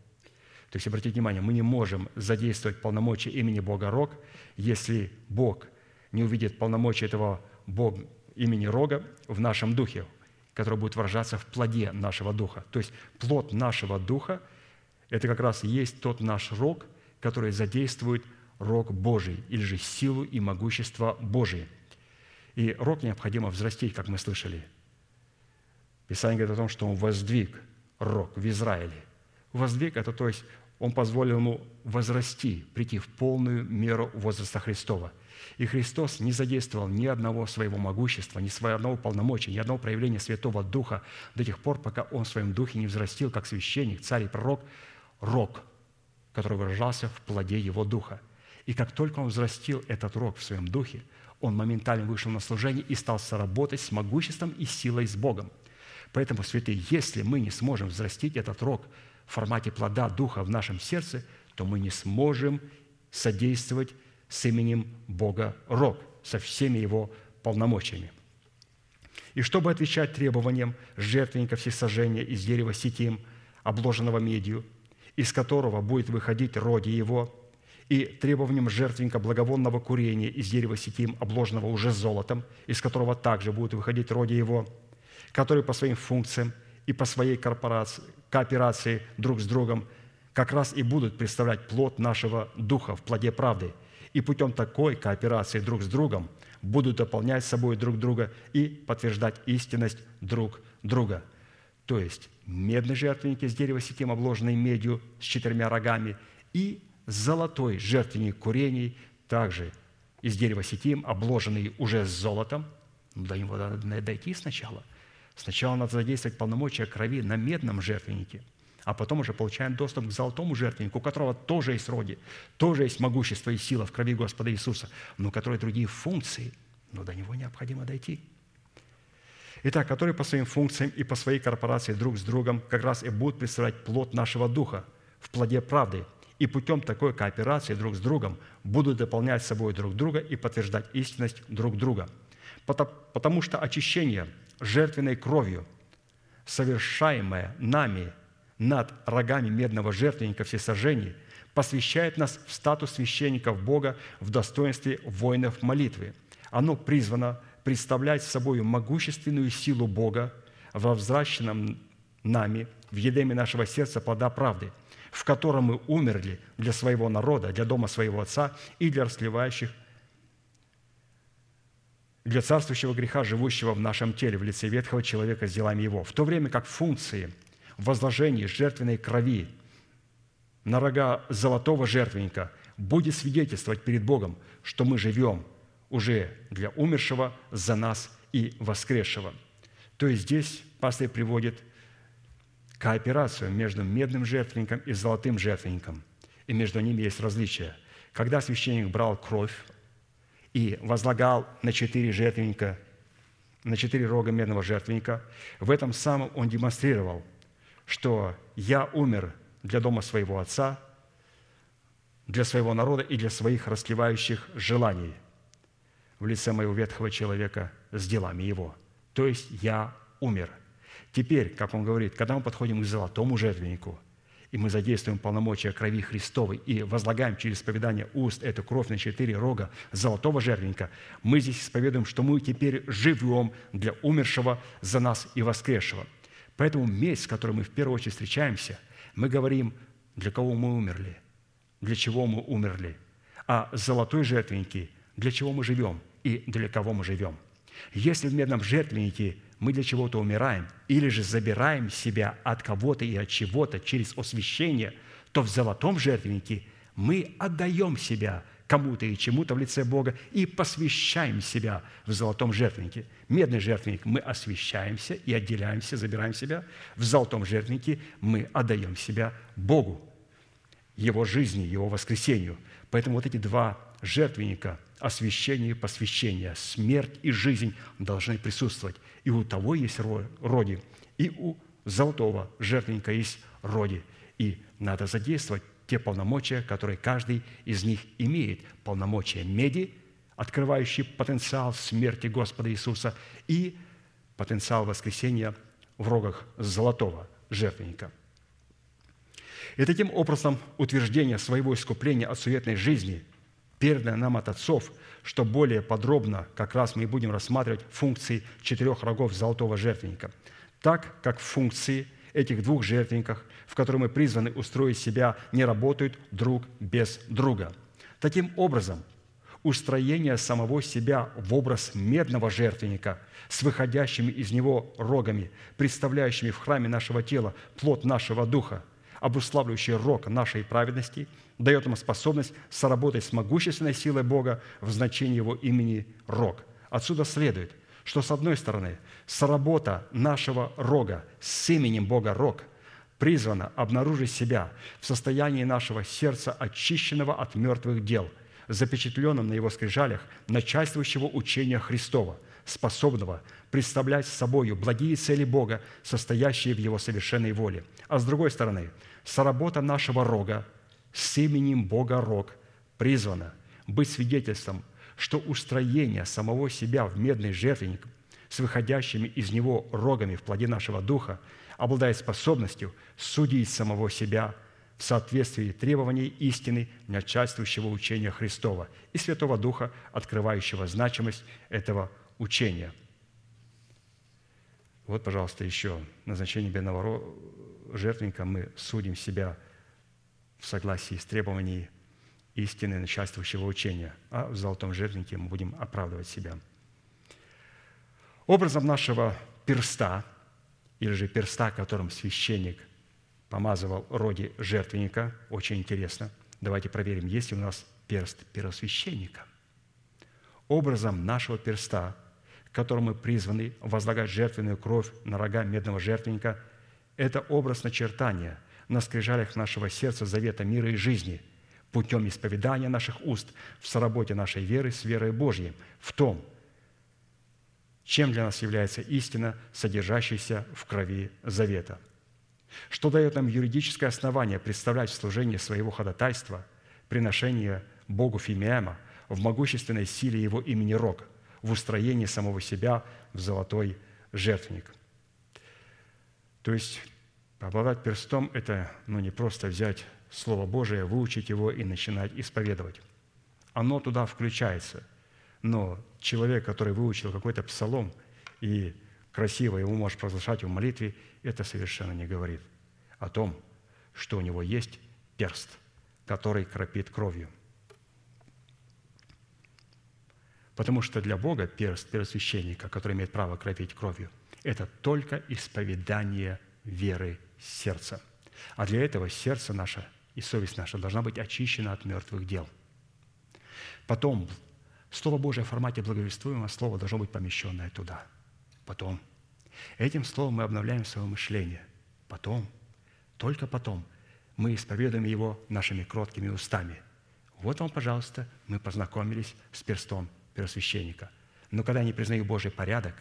то есть, обратите внимание, мы не можем задействовать полномочия имени Бога Рог, если Бог – не увидит полномочия этого Бог, имени Рога в нашем духе, который будет выражаться в плоде нашего духа. То есть плод нашего духа – это как раз и есть тот наш рог, который задействует рог Божий, или же силу и могущество Божие. И рог необходимо взрастить, как мы слышали. Писание говорит о том, что он воздвиг рог в Израиле. Воздвиг – это то есть он позволил ему возрасти, прийти в полную меру возраста Христова – и Христос не задействовал ни одного своего могущества, ни своего полномочия, ни одного проявления Святого Духа до тех пор, пока Он в своем духе не взрастил, как священник, царь и пророк, рог, который выражался в плоде Его Духа. И как только Он взрастил этот рог в своем духе, Он моментально вышел на служение и стал соработать с могуществом и силой с Богом. Поэтому, святые, если мы не сможем взрастить этот рог формате плода Духа в нашем сердце, то мы не сможем содействовать с именем Бога Рог, со всеми его полномочиями. И чтобы отвечать требованиям жертвенника всесожжения из дерева сетим, обложенного медью, из которого будет выходить роди его, и требованиям жертвенника благовонного курения из дерева сетим, обложенного уже золотом, из которого также будет выходить роди его, который по своим функциям и по своей кооперации друг с другом как раз и будут представлять плод нашего духа в плоде правды – и путем такой кооперации друг с другом будут дополнять собой друг друга и подтверждать истинность друг друга. То есть медный жертвенник из дерева сетим, обложенный медью с четырьмя рогами, и золотой жертвенник курений, также из дерева сетим, обложенный уже золотом. Ну, до него надо дойти сначала. Сначала надо задействовать полномочия крови на медном жертвеннике – а потом уже получаем доступ к золотому жертвеннику, у которого тоже есть роди, тоже есть могущество и сила в крови Господа Иисуса, но у которого другие функции, но до него необходимо дойти. Итак, которые по своим функциям и по своей корпорации друг с другом как раз и будут представлять плод нашего духа в плоде правды, и путем такой кооперации друг с другом будут дополнять собой друг друга и подтверждать истинность друг друга. Потому что очищение жертвенной кровью, совершаемое нами над рогами медного жертвенника всесожжений, посвящает нас в статус священников Бога в достоинстве воинов молитвы. Оно призвано представлять собой могущественную силу Бога во взращенном нами в едеме нашего сердца плода правды, в котором мы умерли для своего народа, для дома своего Отца и для расливающих для царствующего греха, живущего в нашем теле, в лице ветхого человека с делами его. В то время как функции – возложении жертвенной крови на рога золотого жертвенника будет свидетельствовать перед Богом, что мы живем уже для умершего за нас и воскресшего. То есть здесь пастырь приводит кооперацию между медным жертвенником и золотым жертвенником. И между ними есть различия. Когда священник брал кровь и возлагал на четыре жертвенника, на четыре рога медного жертвенника, в этом самом он демонстрировал, что «я умер для дома своего отца, для своего народа и для своих расливающих желаний в лице моего ветхого человека с делами его». То есть «я умер». Теперь, как он говорит, когда мы подходим к золотому жертвеннику, и мы задействуем полномочия крови Христовой и возлагаем через исповедание уст эту кровь на четыре рога золотого жертвенника, мы здесь исповедуем, что мы теперь живем для умершего за нас и воскресшего. Поэтому месть, с которой мы в первую очередь встречаемся, мы говорим, для кого мы умерли, для чего мы умерли, а золотой жертвенники, для чего мы живем и для кого мы живем. Если в медном жертвеннике – мы для чего-то умираем, или же забираем себя от кого-то и от чего-то через освящение, то в золотом жертвеннике мы отдаем себя кому-то и чему-то в лице Бога и посвящаем себя в золотом жертвеннике. Медный жертвенник мы освящаемся и отделяемся, забираем себя. В золотом жертвеннике мы отдаем себя Богу, Его жизни, Его воскресению. Поэтому вот эти два жертвенника – освящение и посвящение, смерть и жизнь должны присутствовать. И у того есть роди, и у золотого жертвенника есть роди. И надо задействовать те полномочия, которые каждый из них имеет. Полномочия меди, открывающие потенциал смерти Господа Иисуса, и потенциал воскресения в рогах золотого жертвенника. И таким образом утверждение своего искупления от суетной жизни – передано нам от отцов, что более подробно как раз мы будем рассматривать функции четырех рогов золотого жертвенника, так как функции этих двух жертвенников, в которые мы призваны устроить себя, не работают друг без друга. Таким образом, устроение самого себя в образ медного жертвенника с выходящими из него рогами, представляющими в храме нашего тела плод нашего духа, обуславливающий рог нашей праведности – дает нам способность соработать с могущественной силой Бога в значении Его имени Рог. Отсюда следует, что, с одной стороны, соработа нашего рога с именем Бога Рог призвана обнаружить себя в состоянии нашего сердца, очищенного от мертвых дел, запечатленном на его скрижалях начальствующего учения Христова, способного представлять собою благие цели Бога, состоящие в Его совершенной воле. А с другой стороны, соработа нашего рога с именем Бога Рог призвано быть свидетельством, что устроение самого себя в медный жертвенник с выходящими из него рогами в плоде нашего духа обладает способностью судить самого себя в соответствии требований истины начальствующего учения Христова и Святого Духа, открывающего значимость этого учения. Вот, пожалуйста, еще назначение бедного жертвенника мы судим себя – в согласии с требованиями истины начальствующего учения, а в золотом жертвеннике мы будем оправдывать себя. Образом нашего перста, или же перста, которым священник помазывал роди жертвенника, очень интересно. Давайте проверим, есть ли у нас перст первосвященника. Образом нашего перста, которым мы призваны возлагать жертвенную кровь на рога медного жертвенника, это образ начертания – на скрижалях нашего сердца завета мира и жизни путем исповедания наших уст в соработе нашей веры с верой Божьей, в том, чем для нас является истина, содержащаяся в крови завета. Что дает нам юридическое основание представлять в служении своего ходатайства, приношение Богу Фимиама в могущественной силе Его имени Рог, в устроении самого себя в золотой жертвенник. То есть Обладать перстом – это ну, не просто взять Слово Божие, выучить его и начинать исповедовать. Оно туда включается. Но человек, который выучил какой-то псалом и красиво его может провозглашать в молитве, это совершенно не говорит о том, что у него есть перст, который кропит кровью. Потому что для Бога перст первосвященника, который имеет право кропить кровью, это только исповедание веры сердца. А для этого сердце наше и совесть наша должна быть очищена от мертвых дел. Потом, Слово Божие в формате благовествуемого слова должно быть помещенное туда. Потом, Этим словом мы обновляем свое мышление. Потом, только потом, мы исповедуем его нашими кроткими устами. Вот вам, пожалуйста, мы познакомились с перстом первосвященника. Но когда я не признаю Божий порядок,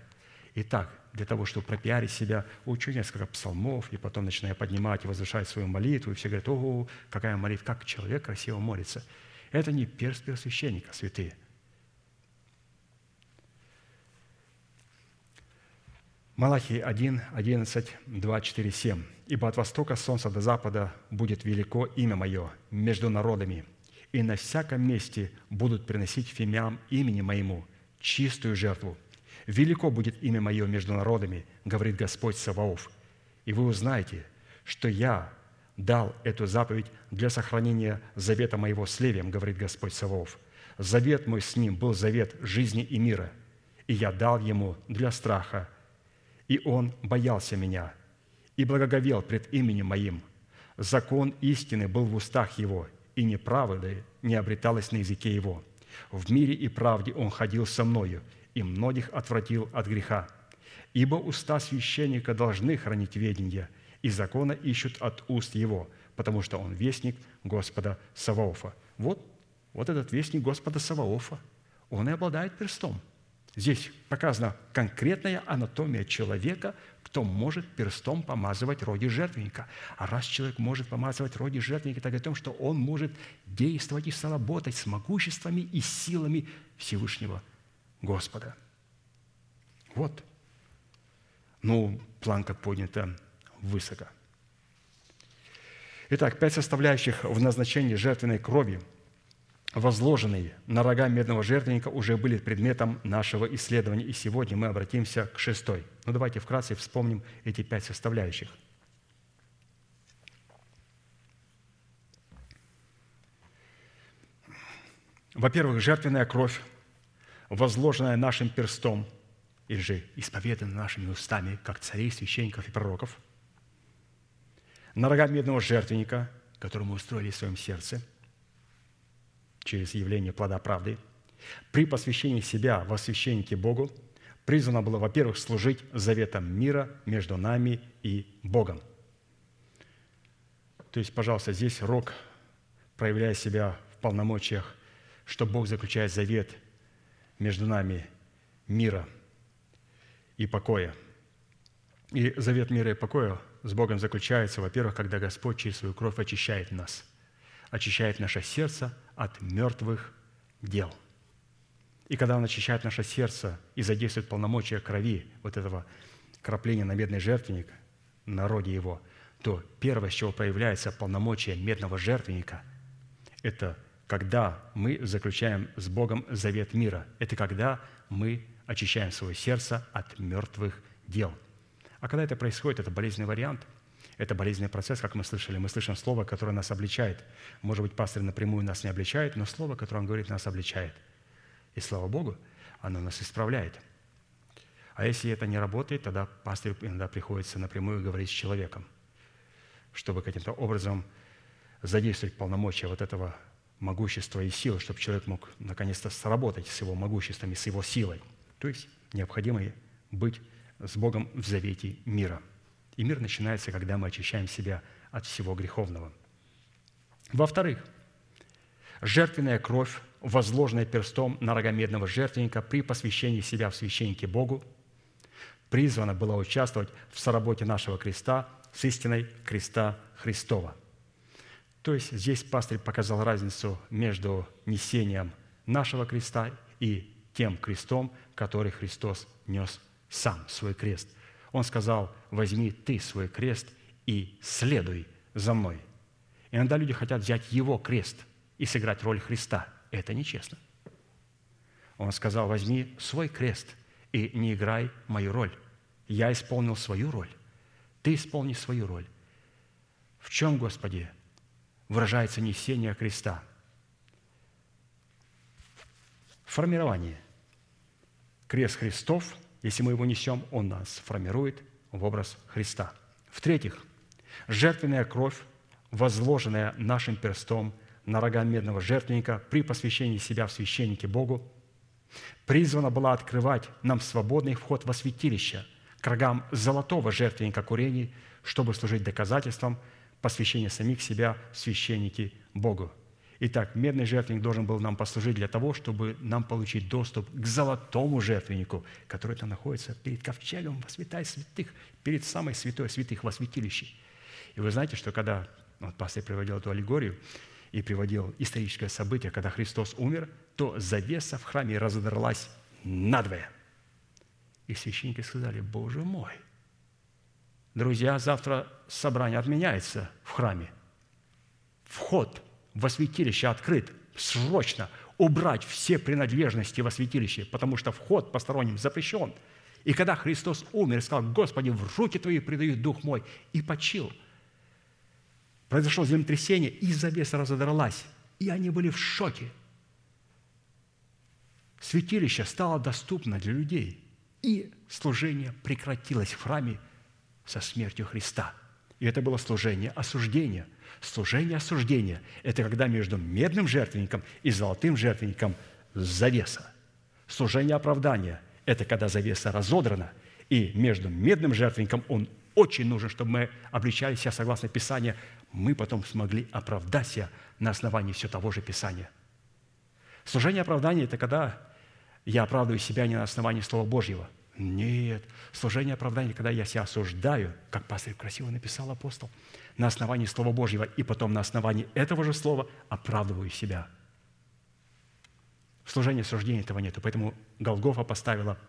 Итак, для того, чтобы пропиарить себя, учу несколько псалмов, и потом начинаю поднимать и возвышать свою молитву, и все говорят, ого, какая молитва, как человек красиво молится. Это не перст первосвященника, святые. Малахии 1, 11, 2, 4, 7. «Ибо от востока солнца до запада будет велико имя Мое между народами, и на всяком месте будут приносить фимиам имени Моему чистую жертву. Велико будет имя Мое между народами, говорит Господь Саваоф. И вы узнаете, что Я дал эту заповедь для сохранения завета Моего с Левием, говорит Господь Саваоф. Завет Мой с ним был завет жизни и мира, и Я дал ему для страха, и он боялся Меня, и благоговел пред именем Моим. Закон истины был в устах его, и неправды не обреталось на языке его. В мире и правде он ходил со мною, и многих отвратил от греха. Ибо уста священника должны хранить ведения, и закона ищут от уст его, потому что он вестник Господа Саваофа». Вот, вот этот вестник Господа Саваофа, он и обладает перстом. Здесь показана конкретная анатомия человека, кто может перстом помазывать роги жертвенника. А раз человек может помазывать роги жертвенника, так о том, что он может действовать и сработать с могуществами и силами Всевышнего Господа. Вот. Ну, планка поднята высоко. Итак, пять составляющих в назначении жертвенной крови, возложенные на рога медного жертвенника, уже были предметом нашего исследования. И сегодня мы обратимся к шестой. Ну, давайте вкратце вспомним эти пять составляющих. Во-первых, жертвенная кровь возложенное нашим перстом, или же исповедано нашими устами, как царей, священников и пророков, на рога медного жертвенника, который мы устроили в своем сердце через явление плода правды, при посвящении себя во священнике Богу призвано было, во-первых, служить заветом мира между нами и Богом. То есть, пожалуйста, здесь рог, проявляя себя в полномочиях, что Бог заключает завет – между нами мира и покоя. И завет мира и покоя с Богом заключается, во-первых, когда Господь через свою кровь очищает нас, очищает наше сердце от мертвых дел. И когда Он очищает наше сердце и задействует полномочия крови вот этого крапления на медный жертвенник, на роде его, то первое, с чего появляется полномочия медного жертвенника, это – когда мы заключаем с Богом завет мира. Это когда мы очищаем свое сердце от мертвых дел. А когда это происходит, это болезненный вариант, это болезненный процесс, как мы слышали. Мы слышим слово, которое нас обличает. Может быть, пастор напрямую нас не обличает, но слово, которое он говорит, нас обличает. И слава Богу, оно нас исправляет. А если это не работает, тогда пастор иногда приходится напрямую говорить с человеком, чтобы каким-то образом задействовать полномочия вот этого могущества и силы, чтобы человек мог наконец-то сработать с его могуществом и с его силой. То есть необходимо быть с Богом в завете мира. И мир начинается, когда мы очищаем себя от всего греховного. Во-вторых, жертвенная кровь, возложенная перстом на рогомедного жертвенника при посвящении себя в священнике Богу, призвана была участвовать в соработе нашего креста с истиной креста Христова – то есть здесь пастырь показал разницу между несением нашего креста и тем крестом, который Христос нес сам, свой крест. Он сказал, возьми ты свой крест и следуй за мной. Иногда люди хотят взять его крест и сыграть роль Христа. Это нечестно. Он сказал, возьми свой крест и не играй мою роль. Я исполнил свою роль. Ты исполни свою роль. В чем, Господи, выражается несение креста. Формирование. Крест Христов, если мы его несем, он нас формирует в образ Христа. В-третьих, жертвенная кровь, возложенная нашим перстом на рога медного жертвенника при посвящении себя в священнике Богу, призвана была открывать нам свободный вход во святилище, к рогам золотого жертвенника курений, чтобы служить доказательством посвящения самих себя священники Богу. Итак, медный жертвенник должен был нам послужить для того, чтобы нам получить доступ к золотому жертвеннику, который там находится перед ковчегом во святая святых, перед самой святой святых во святилище. И вы знаете, что когда вот пастор приводил эту аллегорию и приводил историческое событие, когда Христос умер, то завеса в храме разодралась надвое. И священники сказали, Боже мой, друзья, завтра собрание отменяется в храме. Вход во святилище открыт. Срочно убрать все принадлежности во святилище, потому что вход посторонним запрещен. И когда Христос умер сказал, Господи, в руки Твои предаю Дух мой, и почил, произошло землетрясение, и завеса разодралась, и они были в шоке. Святилище стало доступно для людей, и служение прекратилось в храме со смертью Христа. И это было служение осуждения. Служение осуждения – это когда между медным жертвенником и золотым жертвенником завеса. Служение оправдания – это когда завеса разодрана, и между медным жертвенником он очень нужен, чтобы мы обличали себя согласно Писанию, мы потом смогли оправдать себя на основании все того же Писания. Служение оправдания – это когда я оправдываю себя не на основании Слова Божьего. Нет. Служение оправдания, когда я себя осуждаю, как пастор красиво написал апостол, на основании Слова Божьего, и потом на основании этого же Слова оправдываю себя. В служении осуждения этого нет. Поэтому Голгофа поставила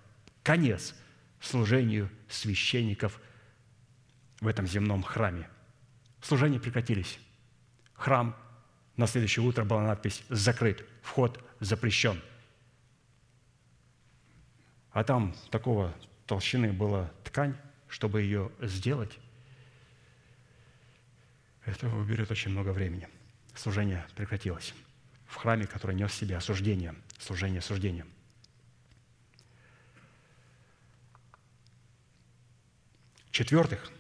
конец служению священников в этом земном храме. Служения прекратились. Храм на следующее утро была надпись «Закрыт, вход запрещен». А там такого толщины была ткань, чтобы ее сделать. Это уберет очень много времени. Служение прекратилось в храме, который нес в себе осуждение, служение осуждения. В-четвертых,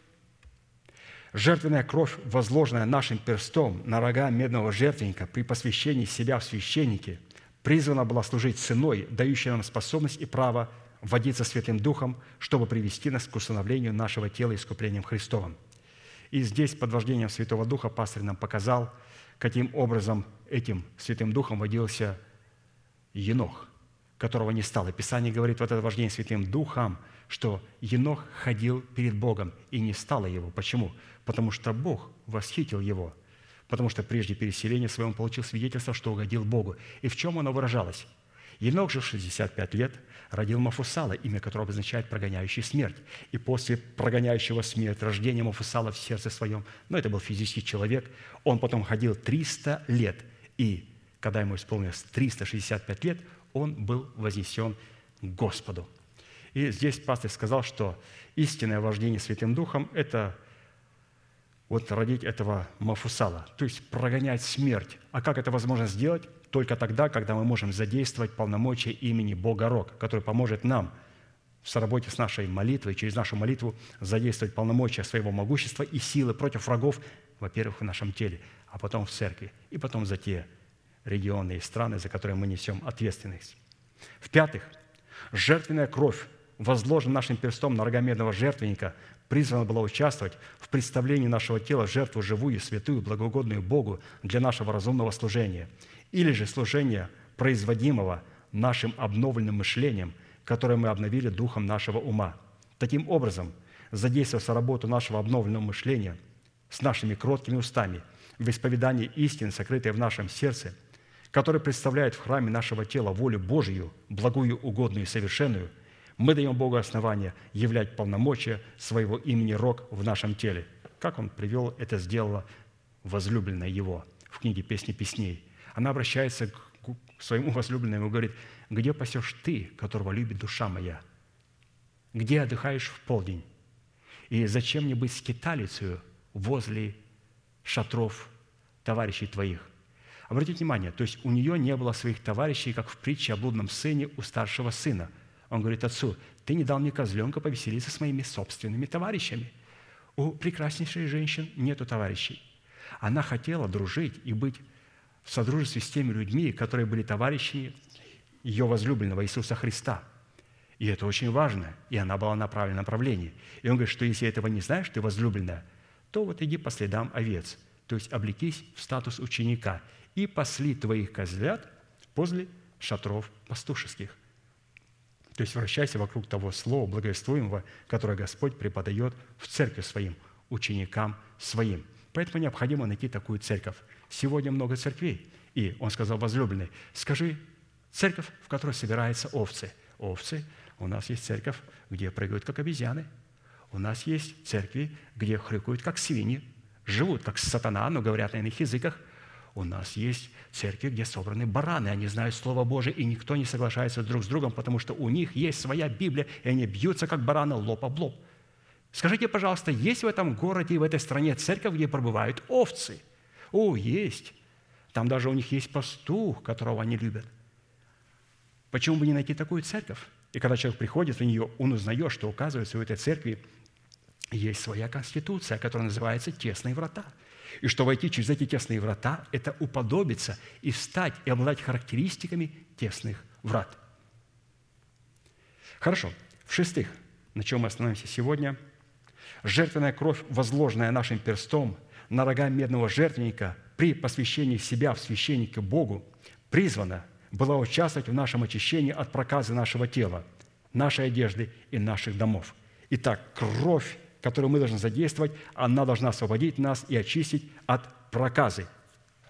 жертвенная кровь, возложенная нашим перстом на рога медного жертвенника при посвящении себя в священники, призвана была служить ценой, дающей нам способность и право водиться Святым Духом, чтобы привести нас к установлению нашего тела искуплением Христовым. И здесь под вождением Святого Духа пастор нам показал, каким образом этим Святым Духом водился Енох, которого не стало. Писание говорит, вот это вождение Святым Духом, что Енох ходил перед Богом, и не стало его. Почему? Потому что Бог восхитил его, потому что прежде переселения своего он получил свидетельство, что угодил Богу. И в чем оно выражалось? Енох же 65 лет родил Мафусала, имя которого обозначает «прогоняющий смерть». И после прогоняющего смерть, рождения Мафусала в сердце своем, ну, это был физический человек, он потом ходил 300 лет. И когда ему исполнилось 365 лет, он был вознесен Господу. И здесь пастор сказал, что истинное вождение Святым Духом – это вот родить этого Мафусала, то есть прогонять смерть. А как это возможно сделать? только тогда, когда мы можем задействовать полномочия имени Бога Рок, который поможет нам в соработе с нашей молитвой, через нашу молитву задействовать полномочия своего могущества и силы против врагов, во-первых, в нашем теле, а потом в церкви, и потом за те регионы и страны, за которые мы несем ответственность. В-пятых, жертвенная кровь, возложенная нашим перстом на рогомедного жертвенника, призвана была участвовать в представлении нашего тела жертву живую, святую, благоугодную Богу для нашего разумного служения – или же служение, производимого нашим обновленным мышлением, которое мы обновили духом нашего ума. Таким образом, задействуя работу нашего обновленного мышления с нашими кроткими устами в исповедании истины, сокрытой в нашем сердце, который представляет в храме нашего тела волю Божию, благую, угодную и совершенную, мы даем Богу основание являть полномочия своего имени Рок в нашем теле. Как он привел, это сделала возлюбленная его в книге «Песни песней». Она обращается к своему возлюбленному и говорит, где пасешь ты, которого любит душа моя? Где отдыхаешь в полдень? И зачем мне быть скиталицей возле шатров товарищей твоих? Обратите внимание, то есть у нее не было своих товарищей, как в притче о блудном сыне у старшего сына. Он говорит отцу, ты не дал мне козленка повеселиться с моими собственными товарищами. У прекраснейшей женщин нету товарищей. Она хотела дружить и быть в содружестве с теми людьми, которые были товарищами ее возлюбленного Иисуса Христа. И это очень важно. И она была на правильном направлении. И он говорит, что если этого не знаешь, ты возлюбленная, то вот иди по следам овец. То есть облекись в статус ученика и пасли твоих козлят возле шатров пастушеских. То есть вращайся вокруг того слова благовествуемого, которое Господь преподает в церкви своим, ученикам своим. Поэтому необходимо найти такую церковь. Сегодня много церквей. И он сказал, возлюбленный, скажи, церковь, в которой собираются овцы. Овцы, у нас есть церковь, где прыгают, как обезьяны. У нас есть церкви, где хрюкают, как свиньи. Живут, как сатана, но говорят на иных языках – у нас есть церкви, где собраны бараны, они знают Слово Божие, и никто не соглашается друг с другом, потому что у них есть своя Библия, и они бьются, как бараны, лоб об лоб. Скажите, пожалуйста, есть в этом городе и в этой стране церковь, где пробывают овцы? О, есть. Там даже у них есть пастух, которого они любят. Почему бы не найти такую церковь? И когда человек приходит в нее, он узнает, что, оказывается, у этой церкви есть своя конституция, которая называется «тесные врата». И что войти через эти тесные врата – это уподобиться и стать, и обладать характеристиками тесных врат. Хорошо. В-шестых, на чем мы остановимся сегодня, жертвенная кровь, возложенная нашим перстом на рога медного жертвенника при посвящении себя в священника Богу, призвана была участвовать в нашем очищении от проказа нашего тела, нашей одежды и наших домов. Итак, кровь которую мы должны задействовать, она должна освободить нас и очистить от проказы.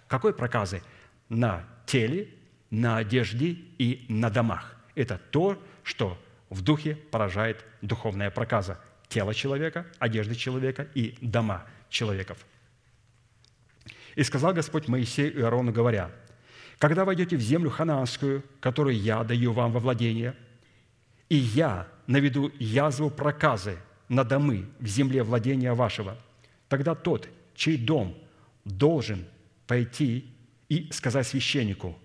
Какой проказы? На теле, на одежде и на домах. Это то, что в духе поражает духовная проказа. Тело человека, одежды человека и дома человеков. И сказал Господь Моисею и Аарону, говоря, «Когда войдете в землю ханаанскую, которую я даю вам во владение, и я наведу язву проказы на домы в земле владения вашего, тогда тот, чей дом должен пойти и сказать священнику,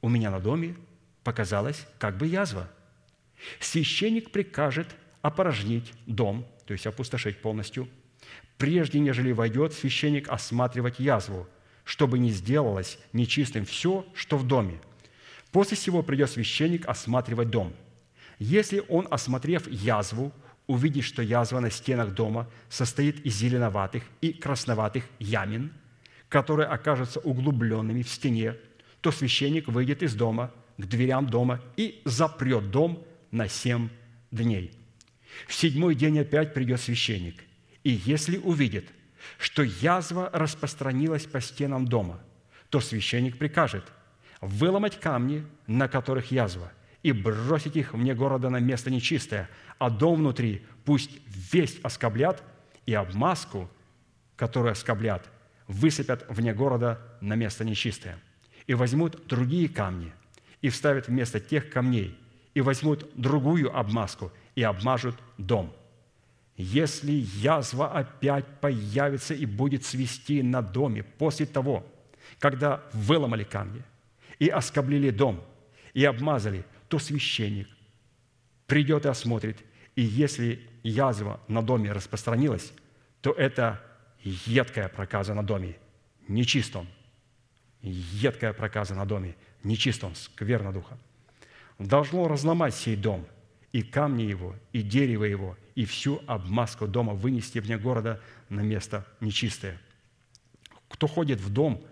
у меня на доме показалась как бы язва. Священник прикажет опорожнить дом, то есть опустошить полностью, прежде нежели войдет священник осматривать язву, чтобы не сделалось нечистым все, что в доме. После всего придет священник осматривать дом. Если он, осмотрев язву, увидишь, что язва на стенах дома состоит из зеленоватых и красноватых ямин, которые окажутся углубленными в стене, то священник выйдет из дома к дверям дома и запрет дом на семь дней. В седьмой день опять придет священник, и если увидит, что язва распространилась по стенам дома, то священник прикажет выломать камни, на которых язва, и бросить их вне города на место нечистое, а дом внутри пусть весь оскоблят, и обмазку, которую оскоблят, высыпят вне города на место нечистое. И возьмут другие камни, и вставят вместо тех камней, и возьмут другую обмазку, и обмажут дом. Если язва опять появится и будет свести на доме после того, когда выломали камни и оскоблили дом, и обмазали, то священник придет и осмотрит, и если язва на доме распространилась, то это едкая проказа на доме, нечист он. Едкая проказа на доме, нечист он, скверно духа. Должно разломать сей дом, и камни его, и дерево его, и всю обмазку дома вынести вне города на место нечистое. Кто ходит в дом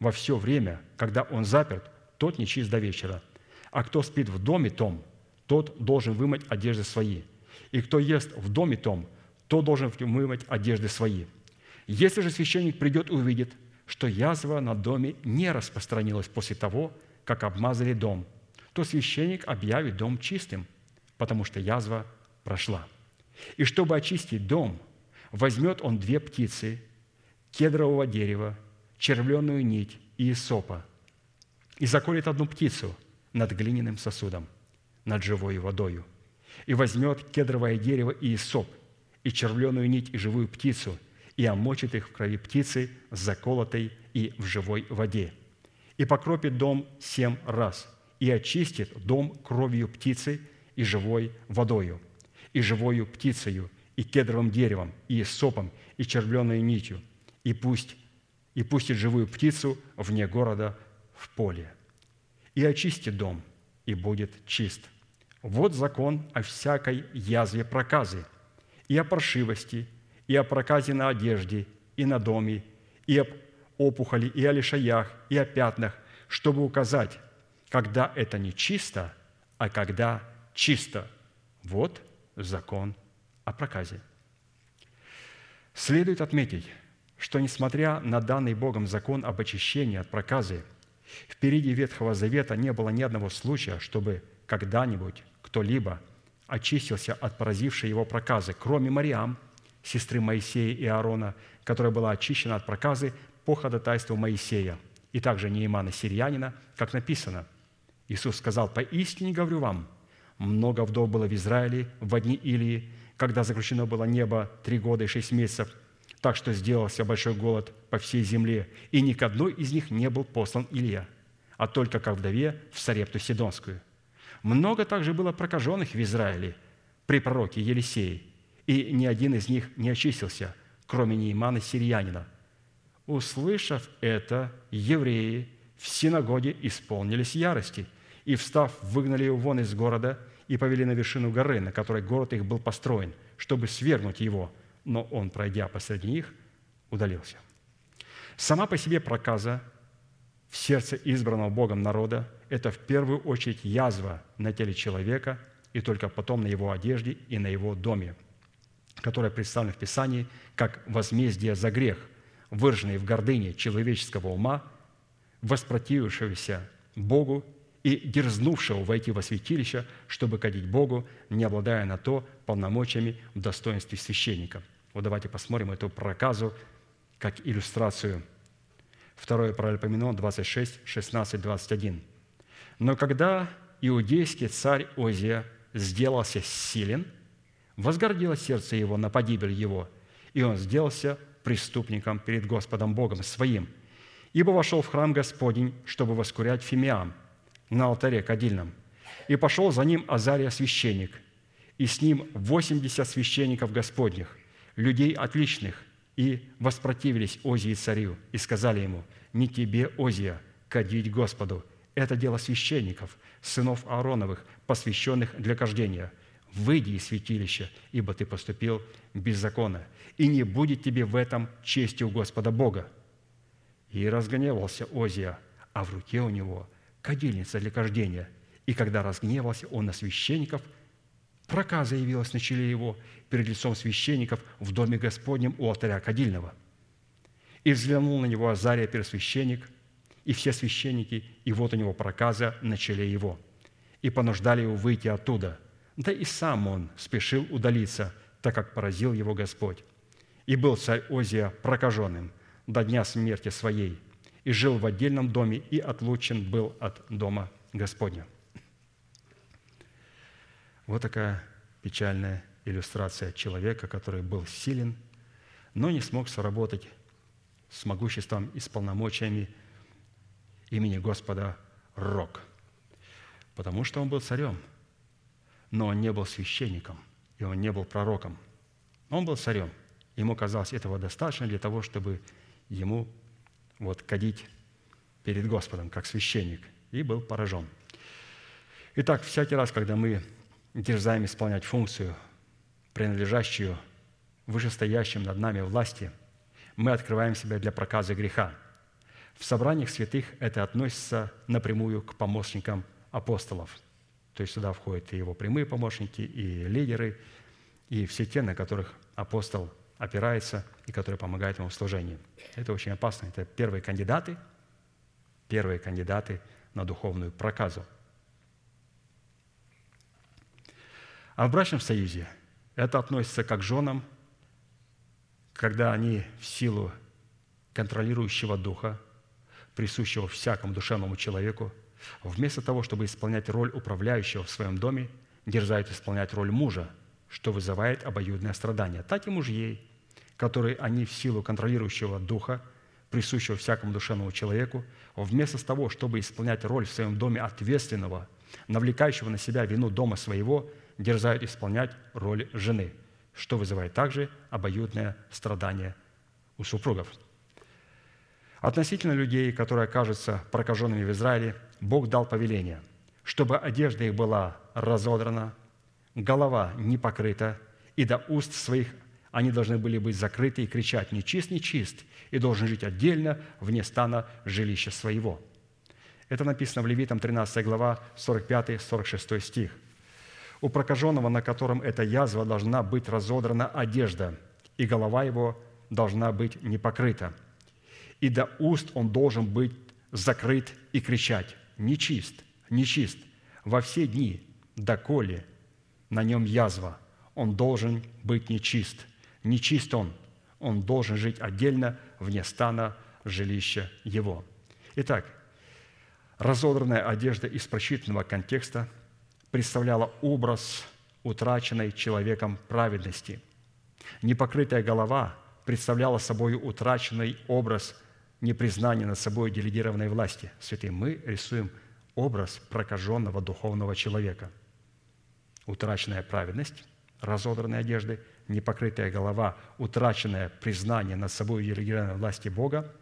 во все время, когда он заперт, тот нечист до вечера. А кто спит в доме том, тот должен вымыть одежды свои – и кто ест в доме том, то должен вымыть одежды свои. Если же священник придет и увидит, что язва на доме не распространилась после того, как обмазали дом, то священник объявит дом чистым, потому что язва прошла. И чтобы очистить дом, возьмет он две птицы, кедрового дерева, червленую нить и сопа, и заколет одну птицу над глиняным сосудом, над живой водою – и возьмет кедровое дерево и соп, и червленую нить, и живую птицу, и омочит их в крови птицы, заколотой и в живой воде. И покропит дом семь раз, и очистит дом кровью птицы и живой водою, и живою птицею, и кедровым деревом, и сопом, и червленой нитью, и пусть и пустит живую птицу вне города в поле. И очистит дом, и будет чист. Вот закон о всякой язве проказы, и о паршивости, и о проказе на одежде, и на доме, и об опухоли, и о лишаях, и о пятнах, чтобы указать, когда это не чисто, а когда чисто. Вот закон о проказе. Следует отметить, что несмотря на данный Богом закон об очищении от проказы, впереди Ветхого Завета не было ни одного случая, чтобы когда-нибудь кто-либо очистился от поразившей его проказы, кроме Мариам, сестры Моисея и Аарона, которая была очищена от проказы по ходатайству Моисея, и также Неимана Сириянина, как написано. Иисус сказал, «Поистине говорю вам, много вдов было в Израиле в одни Илии, когда заключено было небо три года и шесть месяцев, так что сделался большой голод по всей земле, и ни к одной из них не был послан Илья, а только как вдове в Сарепту Сидонскую. Много также было прокаженных в Израиле при пророке Елисее, и ни один из них не очистился, кроме Неймана Сириянина. Услышав это, евреи в синагоге исполнились ярости, и, встав, выгнали его вон из города и повели на вершину горы, на которой город их был построен, чтобы свергнуть его, но он, пройдя посреди них, удалился. Сама по себе проказа в сердце избранного Богом народа – это в первую очередь язва на теле человека и только потом на его одежде и на его доме, которая представлена в Писании как возмездие за грех, выраженный в гордыне человеческого ума, воспротивившегося Богу и дерзнувшего войти во святилище, чтобы кадить Богу, не обладая на то полномочиями в достоинстве священника. Вот давайте посмотрим эту проказу как иллюстрацию. Второе Паралипоменон 26, 16, 21. «Но когда иудейский царь Озия сделался силен, возгордило сердце его на погибель его, и он сделался преступником перед Господом Богом своим, ибо вошел в храм Господень, чтобы воскурять фимиам на алтаре кадильном, и пошел за ним Азария священник, и с ним восемьдесят священников Господних, людей отличных, и воспротивились Озии царю, и сказали ему, «Не тебе, Озия, кадить Господу, это дело священников, сынов Аароновых, посвященных для кождения. Выйди из святилища, ибо ты поступил беззаконно, и не будет тебе в этом чести у Господа Бога». И разгневался Озия, а в руке у него кадильница для кождения. И когда разгневался он на священников, проказа явилась на челе его перед лицом священников в доме Господнем у алтаря кадильного. И взглянул на него Азария, первосвященник, и все священники, и вот у него проказа на челе его. И понуждали его выйти оттуда. Да и сам он спешил удалиться, так как поразил его Господь. И был царь Озия прокаженным до дня смерти своей, и жил в отдельном доме, и отлучен был от дома Господня. Вот такая печальная иллюстрация человека, который был силен, но не смог сработать с могуществом и с полномочиями имени Господа Рок, потому что он был царем, но он не был священником, и он не был пророком. Он был царем. Ему казалось этого достаточно для того, чтобы ему вот кадить перед Господом, как священник, и был поражен. Итак, всякий раз, когда мы дерзаем исполнять функцию, принадлежащую вышестоящим над нами власти, мы открываем себя для проказа греха. В собраниях святых это относится напрямую к помощникам апостолов. То есть сюда входят и его прямые помощники, и лидеры, и все те, на которых апостол опирается и которые помогают ему в служении. Это очень опасно. Это первые кандидаты, первые кандидаты на духовную проказу. А в брачном союзе это относится как к женам, когда они в силу контролирующего духа, присущего всякому душевному человеку, вместо того, чтобы исполнять роль управляющего в своем доме, дерзают исполнять роль мужа, что вызывает обоюдное страдание. Так и мужьей, которые они в силу контролирующего духа, присущего всякому душевному человеку, вместо того, чтобы исполнять роль в своем доме ответственного, навлекающего на себя вину дома своего, дерзают исполнять роль жены, что вызывает также обоюдное страдание у супругов. Относительно людей, которые окажутся прокаженными в Израиле, Бог дал повеление, чтобы одежда их была разодрана, голова не покрыта, и до уст своих они должны были быть закрыты и кричать «Нечист, нечист!» и должен жить отдельно вне стана жилища своего». Это написано в Левитам 13 глава, 45-46 стих. «У прокаженного, на котором эта язва, должна быть разодрана одежда, и голова его должна быть не покрыта. И до уст он должен быть закрыт и кричать «Нечист, нечист!» во все дни, доколе на нем язва, он должен быть нечист – Нечист он, он должен жить отдельно вне стана жилища его. Итак, разодранная одежда из прочитанного контекста представляла образ утраченной человеком праведности. Непокрытая голова представляла собой утраченный образ непризнания над собой делегированной власти. Святые, мы рисуем образ прокаженного духовного человека. Утраченная праведность, разодранные одежды – непокрытая голова, утраченное признание над собой делегированной власти Бога,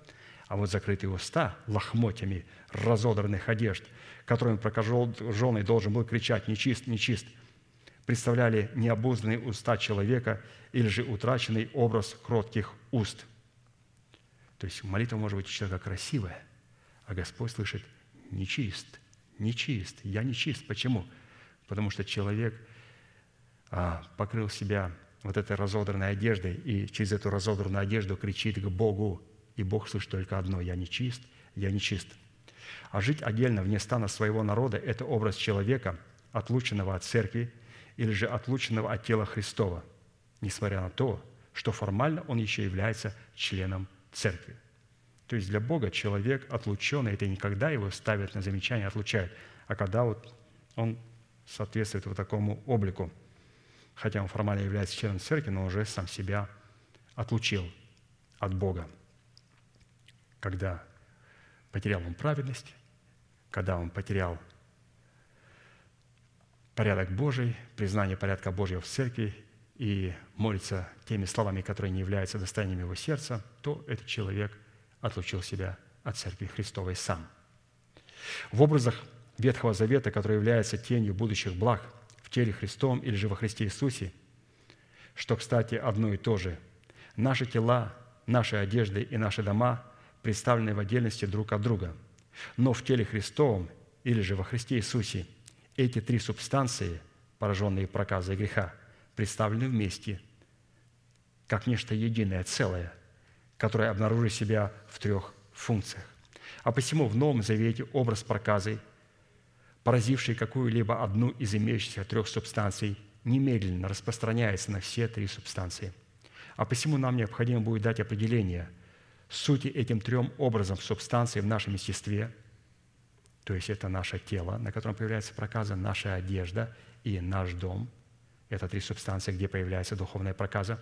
а вот закрытые уста лохмотьями разодранных одежд, которыми прокаженный должен был кричать «нечист, нечист», представляли необузданные уста человека или же утраченный образ кротких уст. То есть молитва может быть у человека красивая, а Господь слышит «нечист, нечист, я нечист». Почему? Потому что человек а, покрыл себя вот этой разодранной одеждой и через эту разодранную одежду кричит к Богу, и Бог слышит только одно – «Я не чист, я не чист». А жить отдельно вне стана своего народа – это образ человека, отлученного от церкви или же отлученного от тела Христова, несмотря на то, что формально он еще является членом церкви. То есть для Бога человек отлученный – это никогда его ставят на замечание, отлучают, а когда вот он соответствует вот такому облику – хотя он формально является членом церкви, но уже сам себя отлучил от Бога. Когда потерял он праведность, когда он потерял порядок Божий, признание порядка Божьего в церкви и молится теми словами, которые не являются достоянием его сердца, то этот человек отлучил себя от Церкви Христовой сам. В образах Ветхого Завета, который является тенью будущих благ – в теле Христом или же во Христе Иисусе, что, кстати, одно и то же. Наши тела, наши одежды и наши дома представлены в отдельности друг от друга. Но в теле Христовом или же во Христе Иисусе эти три субстанции, пораженные проказой греха, представлены вместе, как нечто единое, целое, которое обнаружит себя в трех функциях. А посему в Новом Завете образ проказы – поразивший какую-либо одну из имеющихся трех субстанций, немедленно распространяется на все три субстанции. А посему нам необходимо будет дать определение сути этим трем образом субстанций в нашем естестве, то есть это наше тело, на котором появляется проказа, наша одежда и наш дом. Это три субстанции, где появляется духовная проказа.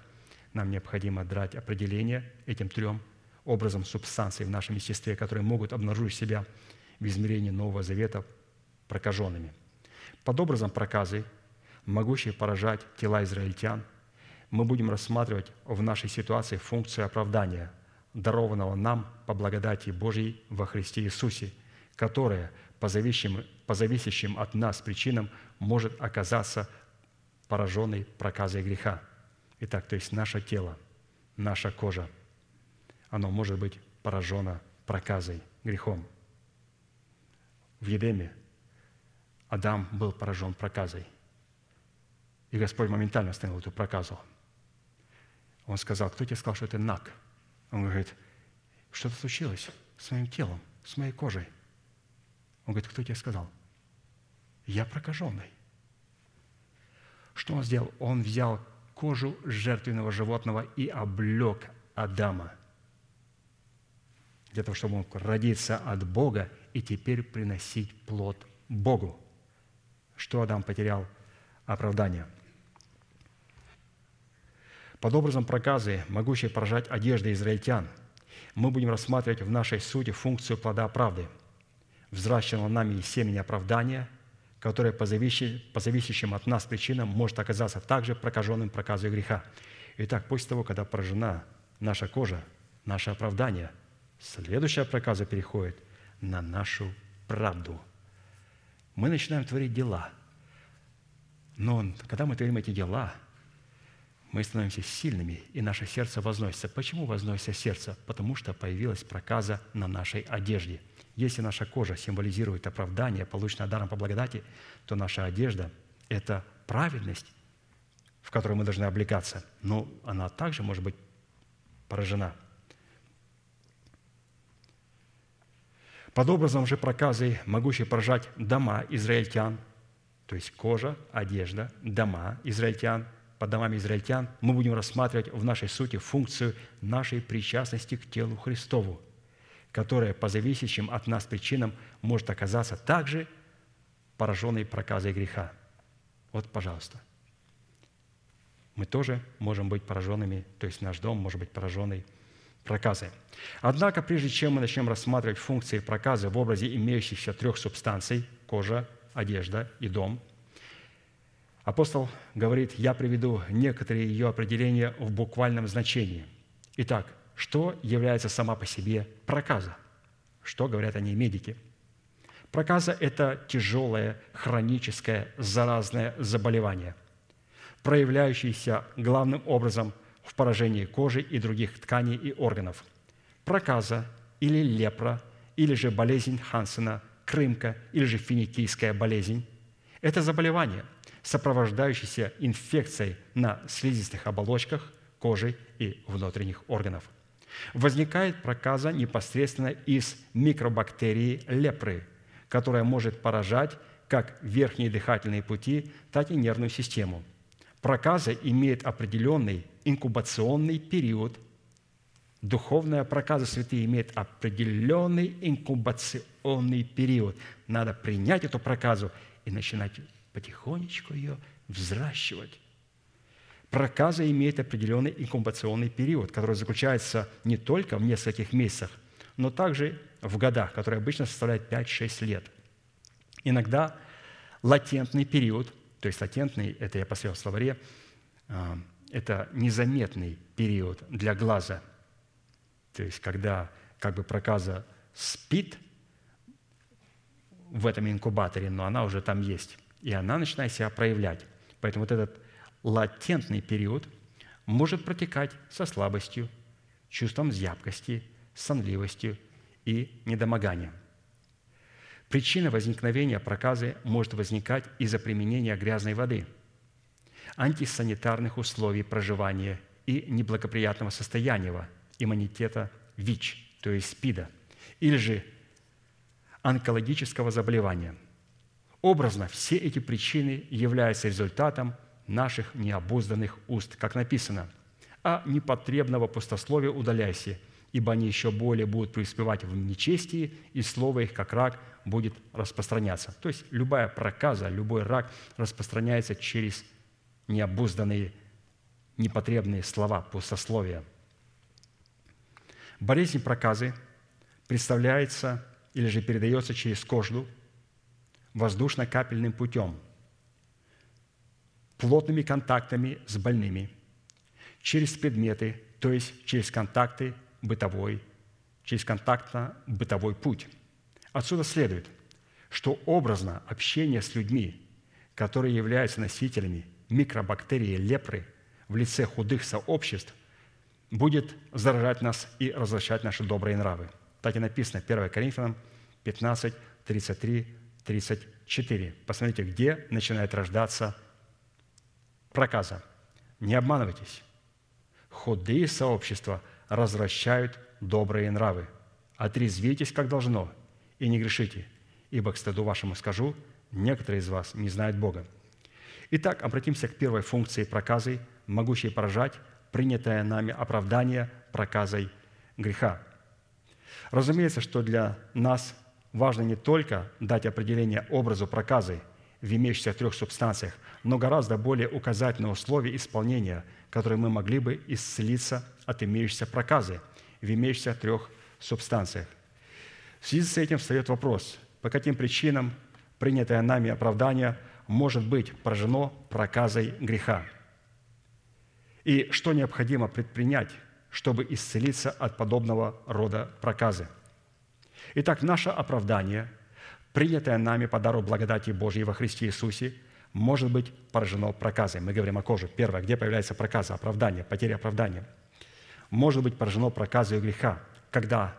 Нам необходимо дать определение этим трем образом субстанций в нашем естестве, которые могут обнаружить себя в измерении Нового Завета прокаженными. Под образом проказы, могущей поражать тела израильтян, мы будем рассматривать в нашей ситуации функцию оправдания, дарованного нам по благодати Божьей во Христе Иисусе, которая по зависящим, по зависящим от нас причинам может оказаться пораженной проказой греха. Итак, то есть наше тело, наша кожа, оно может быть поражено проказой, грехом. В Едеме Адам был поражен проказой. И Господь моментально остановил эту проказу. Он сказал, кто тебе сказал, что это наг? Он говорит, что-то случилось с моим телом, с моей кожей. Он говорит, кто тебе сказал? Я прокаженный. Что он сделал? Он взял кожу жертвенного животного и облег Адама для того, чтобы он мог родиться от Бога и теперь приносить плод Богу что Адам потерял оправдание. Под образом проказы, могущей поражать одежды израильтян, мы будем рассматривать в нашей сути функцию плода правды, взращенного нами семени оправдания, которое по, зависящим от нас причинам может оказаться также прокаженным проказой греха. Итак, после того, когда поражена наша кожа, наше оправдание, следующая проказа переходит на нашу правду – мы начинаем творить дела, Но когда мы творим эти дела, мы становимся сильными, и наше сердце возносится. Почему возносится сердце? Потому что появилась проказа на нашей одежде. Если наша кожа символизирует оправдание, полученное даром по благодати, то наша одежда – это праведность, в которой мы должны облекаться. Но она также может быть поражена. Под образом же проказы, могущей поражать дома израильтян, то есть кожа, одежда, дома израильтян, под домами израильтян, мы будем рассматривать в нашей сути функцию нашей причастности к телу Христову, которая по зависящим от нас причинам может оказаться также пораженной проказой греха. Вот, пожалуйста. Мы тоже можем быть пораженными, то есть наш дом может быть пораженный проказы. Однако, прежде чем мы начнем рассматривать функции проказы в образе имеющихся трех субстанций – кожа, одежда и дом, апостол говорит, я приведу некоторые ее определения в буквальном значении. Итак, что является сама по себе проказа? Что говорят о ней медики? Проказа – это тяжелое, хроническое, заразное заболевание, проявляющееся главным образом – в поражении кожи и других тканей и органов. Проказа или лепра, или же болезнь Хансена, крымка, или же финикийская болезнь – это заболевание, сопровождающееся инфекцией на слизистых оболочках кожи и внутренних органов. Возникает проказа непосредственно из микробактерии лепры, которая может поражать как верхние дыхательные пути, так и нервную систему. Проказа имеет определенный инкубационный период. Духовная проказа святые имеет определенный инкубационный период. Надо принять эту проказу и начинать потихонечку ее взращивать. Проказа имеет определенный инкубационный период, который заключается не только в нескольких месяцах, но также в годах, которые обычно составляют 5-6 лет. Иногда латентный период, то есть латентный, это я посмотрел в словаре, а, это незаметный период для глаза. То есть, когда как бы проказа спит в этом инкубаторе, но она уже там есть, и она начинает себя проявлять. Поэтому вот этот латентный период может протекать со слабостью, чувством зябкости, сонливостью и недомоганием. Причина возникновения проказы может возникать из-за применения грязной воды – антисанитарных условий проживания и неблагоприятного состояния иммунитета ВИЧ, то есть СПИДа, или же онкологического заболевания. Образно все эти причины являются результатом наших необузданных уст, как написано, «А непотребного пустословия удаляйся, ибо они еще более будут преуспевать в нечестии, и слово их, как рак, будет распространяться». То есть любая проказа, любой рак распространяется через необузданные, непотребные слова, пустословия. Болезнь проказы представляется или же передается через кожу воздушно-капельным путем, плотными контактами с больными, через предметы, то есть через контакты бытовой, через контактно-бытовой путь. Отсюда следует, что образно общение с людьми, которые являются носителями микробактерии лепры в лице худых сообществ будет заражать нас и развращать наши добрые нравы. Так и написано 1 Коринфянам 15, 33, 34. Посмотрите, где начинает рождаться проказа. Не обманывайтесь. Худые сообщества развращают добрые нравы. Отрезвитесь, как должно, и не грешите, ибо к стыду вашему скажу, некоторые из вас не знают Бога. Итак, обратимся к первой функции проказы, могущей поражать принятое нами оправдание проказой греха. Разумеется, что для нас важно не только дать определение образу проказы в имеющихся трех субстанциях, но гораздо более указать на условия исполнения, которые мы могли бы исцелиться от имеющейся проказы в имеющихся трех субстанциях. В связи с этим встает вопрос, по каким причинам принятое нами оправдание может быть поражено проказой греха. И что необходимо предпринять, чтобы исцелиться от подобного рода проказы? Итак, наше оправдание, принятое нами по дару благодати Божьей во Христе Иисусе, может быть поражено проказой. Мы говорим о коже. Первое, где появляется проказа, оправдание, потеря оправдания. Может быть поражено проказой греха, когда,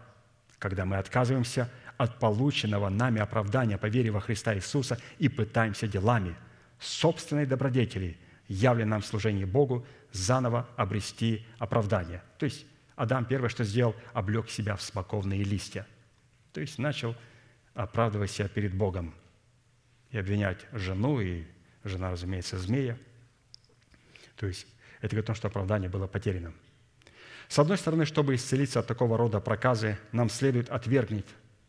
когда мы отказываемся от полученного нами оправдания по вере во Христа Иисуса и пытаемся делами собственной добродетели, явленной нам в служении Богу, заново обрести оправдание. То есть Адам первое, что сделал, облег себя в смоковные листья. То есть начал оправдывать себя перед Богом и обвинять жену и жена, разумеется, змея. То есть это говорит о том, что оправдание было потеряно. С одной стороны, чтобы исцелиться от такого рода проказы, нам следует отвергнуть,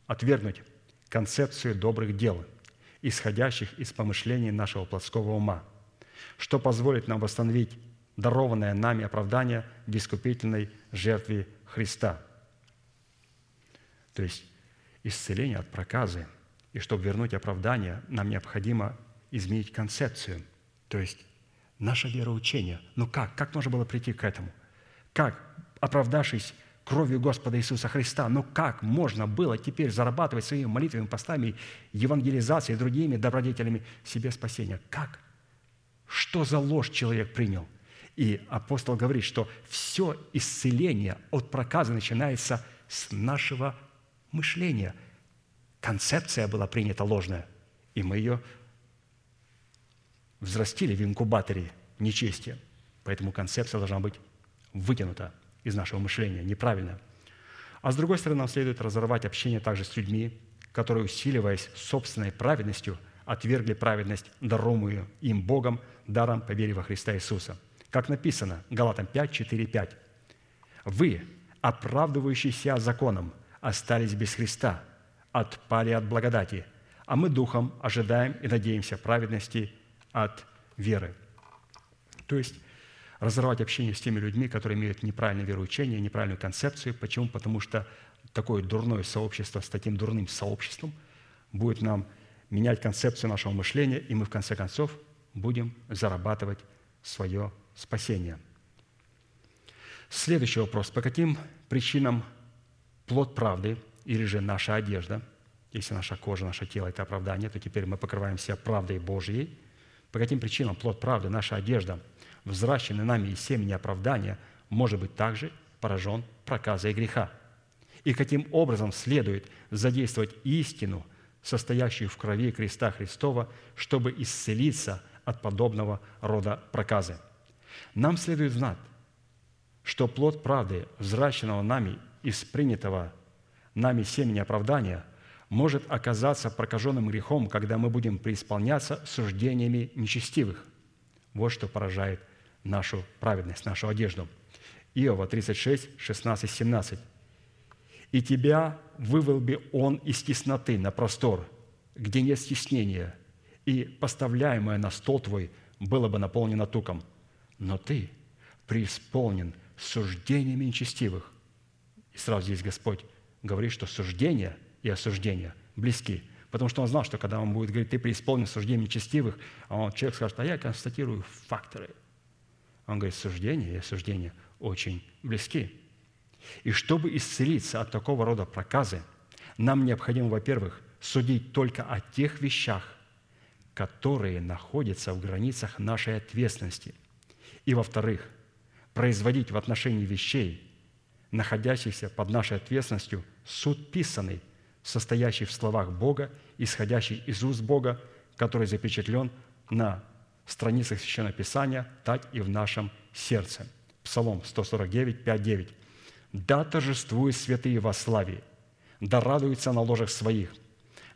отвергнуть концепцию добрых дел, исходящих из помышлений нашего плотского ума, что позволит нам восстановить дарованное нами оправдание в искупительной жертве Христа. То есть исцеление от проказы. И чтобы вернуть оправдание, нам необходимо изменить концепцию, то есть наше вероучение. Ну как? Как можно было прийти к этому? Как, оправдавшись кровью Господа Иисуса Христа, ну как можно было теперь зарабатывать своими молитвами, постами, евангелизацией другими добродетелями себе спасения? Как? Что за ложь человек принял? И апостол говорит, что все исцеление от проказа начинается с нашего мышления. Концепция была принята ложная, и мы ее взрастили в инкубаторе нечестия. Поэтому концепция должна быть вытянута из нашего мышления, неправильно. А с другой стороны, нам следует разорвать общение также с людьми, которые, усиливаясь собственной праведностью, отвергли праведность, даруемую им Богом, даром по вере во Христа Иисуса. Как написано, Галатам 5, 4, 5. «Вы, оправдывающиеся законом, остались без Христа, отпали от благодати, а мы духом ожидаем и надеемся праведности от веры. То есть разорвать общение с теми людьми, которые имеют неправильное вероучение, неправильную концепцию. Почему? Потому что такое дурное сообщество с таким дурным сообществом будет нам менять концепцию нашего мышления, и мы в конце концов будем зарабатывать свое спасение. Следующий вопрос. По каким причинам плод правды или же наша одежда, если наша кожа, наше тело – это оправдание, то теперь мы покрываем себя правдой Божьей – по каким причинам плод правды, наша одежда, взращенный нами из семени оправдания, может быть также поражен проказой греха? И каким образом следует задействовать истину, состоящую в крови креста Христова, чтобы исцелиться от подобного рода проказы? Нам следует знать, что плод правды, взращенного нами из принятого нами семени оправдания – может оказаться прокаженным грехом, когда мы будем преисполняться суждениями нечестивых. Вот что поражает нашу праведность, нашу одежду. Иова 36, 16, 17. «И тебя вывел бы он из тесноты на простор, где нет стеснения, и поставляемое на стол твой было бы наполнено туком. Но ты преисполнен суждениями нечестивых». И сразу здесь Господь говорит, что суждение – и осуждения близки. Потому что он знал, что когда он будет говорить, ты преисполнен суждением нечестивых, а он, человек скажет, а я констатирую факторы. Он говорит, суждение и осуждение очень близки. И чтобы исцелиться от такого рода проказы, нам необходимо, во-первых, судить только о тех вещах, которые находятся в границах нашей ответственности. И, во-вторых, производить в отношении вещей, находящихся под нашей ответственностью, суд писанный, состоящий в словах Бога, исходящий из уст Бога, который запечатлен на страницах Священного Писания, так и в нашем сердце. Псалом 149, 5, 9. «Да торжествуют святые во славе, да радуются на ложах своих,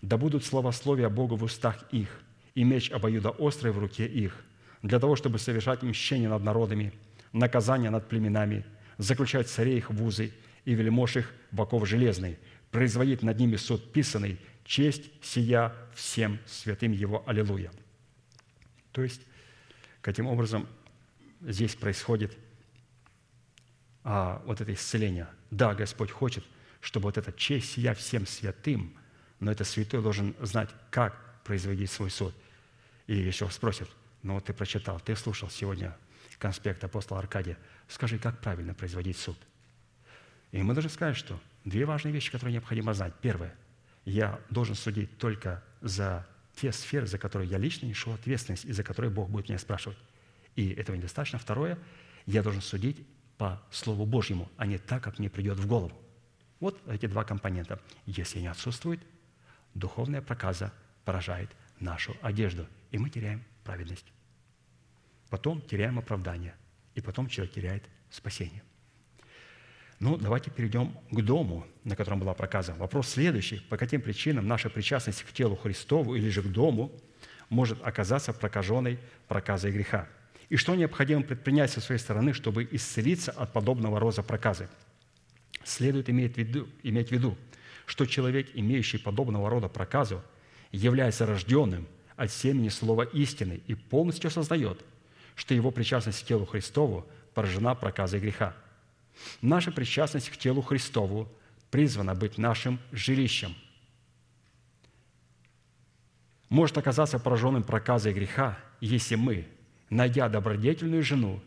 да будут словословия Богу в устах их, и меч обоюдоострый в руке их, для того, чтобы совершать мщение над народами, наказание над племенами, заключать царей их в узы и вельмож их в оков железный, производить над ними суд писанный, честь сия всем святым Его. Аллилуйя». То есть, каким образом здесь происходит а, вот это исцеление. Да, Господь хочет, чтобы вот эта честь сия всем святым, но это святой должен знать, как производить свой суд. И еще спросят, ну вот ты прочитал, ты слушал сегодня конспект апостола Аркадия, скажи, как правильно производить суд? И мы должны сказать, что Две важные вещи, которые необходимо знать. Первое. Я должен судить только за те сферы, за которые я лично нешу ответственность и за которые Бог будет меня спрашивать. И этого недостаточно. Второе, я должен судить по Слову Божьему, а не так, как мне придет в голову. Вот эти два компонента. Если они отсутствуют, духовная проказа поражает нашу одежду, и мы теряем праведность. Потом теряем оправдание, и потом человек теряет спасение. Ну, давайте перейдем к дому, на котором была проказа. Вопрос следующий. По каким причинам наша причастность к телу Христову или же к дому может оказаться прокаженной проказой греха? И что необходимо предпринять со своей стороны, чтобы исцелиться от подобного роза проказы? Следует иметь в виду, иметь в виду что человек, имеющий подобного рода проказу, является рожденным от семени слова истины и полностью осознает, что его причастность к телу Христову поражена проказой греха. Наша причастность к телу Христову призвана быть нашим жилищем. Может оказаться пораженным проказой греха, если мы, найдя добродетельную жену,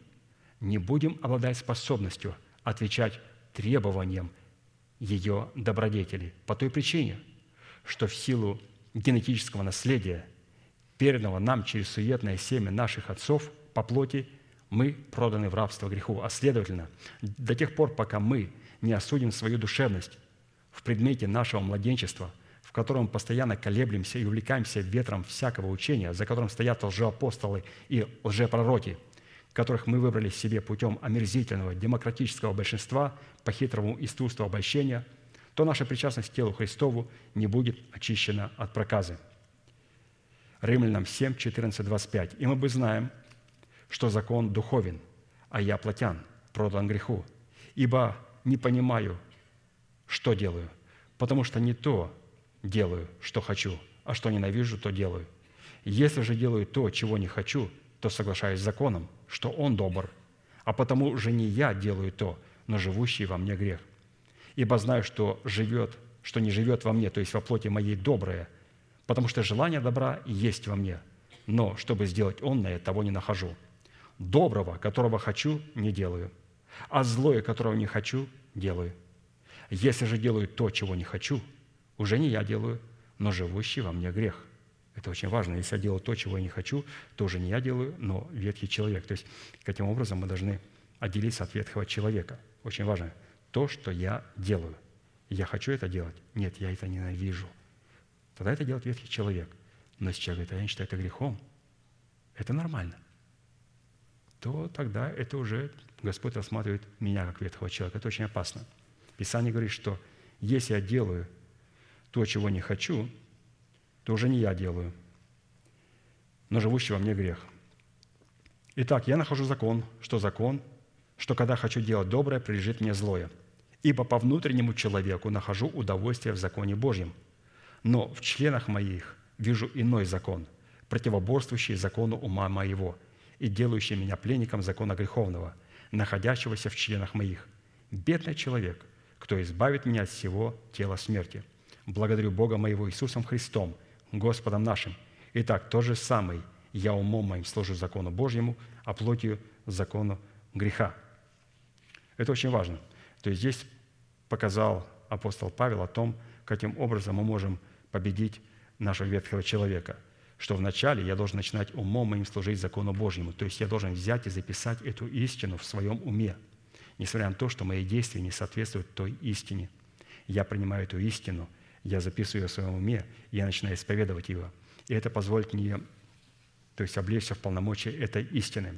не будем обладать способностью отвечать требованиям ее добродетели по той причине, что в силу генетического наследия, переданного нам через суетное семя наших отцов по плоти, мы проданы в рабство греху. А следовательно, до тех пор, пока мы не осудим свою душевность в предмете нашего младенчества, в котором постоянно колеблемся и увлекаемся ветром всякого учения, за которым стоят лжеапостолы и лжепророки – которых мы выбрали себе путем омерзительного демократического большинства по хитрому искусству обольщения, то наша причастность к телу Христову не будет очищена от проказы. Римлянам 7, 14, 25. «И мы бы знаем, что закон духовен, а я плотян, продан греху, ибо не понимаю, что делаю, потому что не то делаю, что хочу, а что ненавижу, то делаю. Если же делаю то, чего не хочу, то соглашаюсь с законом, что Он добр, а потому уже не я делаю то, но живущий во мне грех. Ибо знаю, что живет, что не живет во мне, то есть во плоти моей доброе, потому что желание добра есть во мне, но чтобы сделать онное, того не нахожу. Доброго, которого хочу, не делаю, а злое, которого не хочу, делаю. Если же делаю то, чего не хочу, уже не я делаю, но живущий во мне грех. Это очень важно. Если я делаю то, чего я не хочу, то уже не я делаю, но ветхий человек. То есть, каким образом мы должны отделиться от ветхого человека. Очень важно. То, что я делаю. Я хочу это делать? Нет, я это ненавижу. Тогда это делает ветхий человек. Но если человек говорит, а я не считаю это грехом, это нормально. То тогда это уже Господь рассматривает меня как ветхого человека. Это очень опасно. Писание говорит, что если я делаю то, чего не хочу, то уже не я делаю, но живущий во мне грех. Итак, я нахожу закон, что закон, что когда хочу делать доброе, прилежит мне злое. Ибо по внутреннему человеку нахожу удовольствие в законе Божьем. Но в членах моих вижу иной закон, противоборствующий закону ума моего и делающий меня пленником закона греховного, находящегося в членах моих. Бедный человек, кто избавит меня от всего тела смерти. Благодарю Бога моего Иисусом Христом – Господом нашим. Итак, то же самое я умом моим служу закону Божьему, а плотью закону греха. Это очень важно. То есть здесь показал апостол Павел о том, каким образом мы можем победить нашего ветхого человека. Что вначале я должен начинать умом моим служить закону Божьему. То есть я должен взять и записать эту истину в своем уме. Несмотря на то, что мои действия не соответствуют той истине. Я принимаю эту истину – я записываю ее в своем уме, и я начинаю исповедовать его. И это позволит мне, то есть облечься в полномочия этой истины.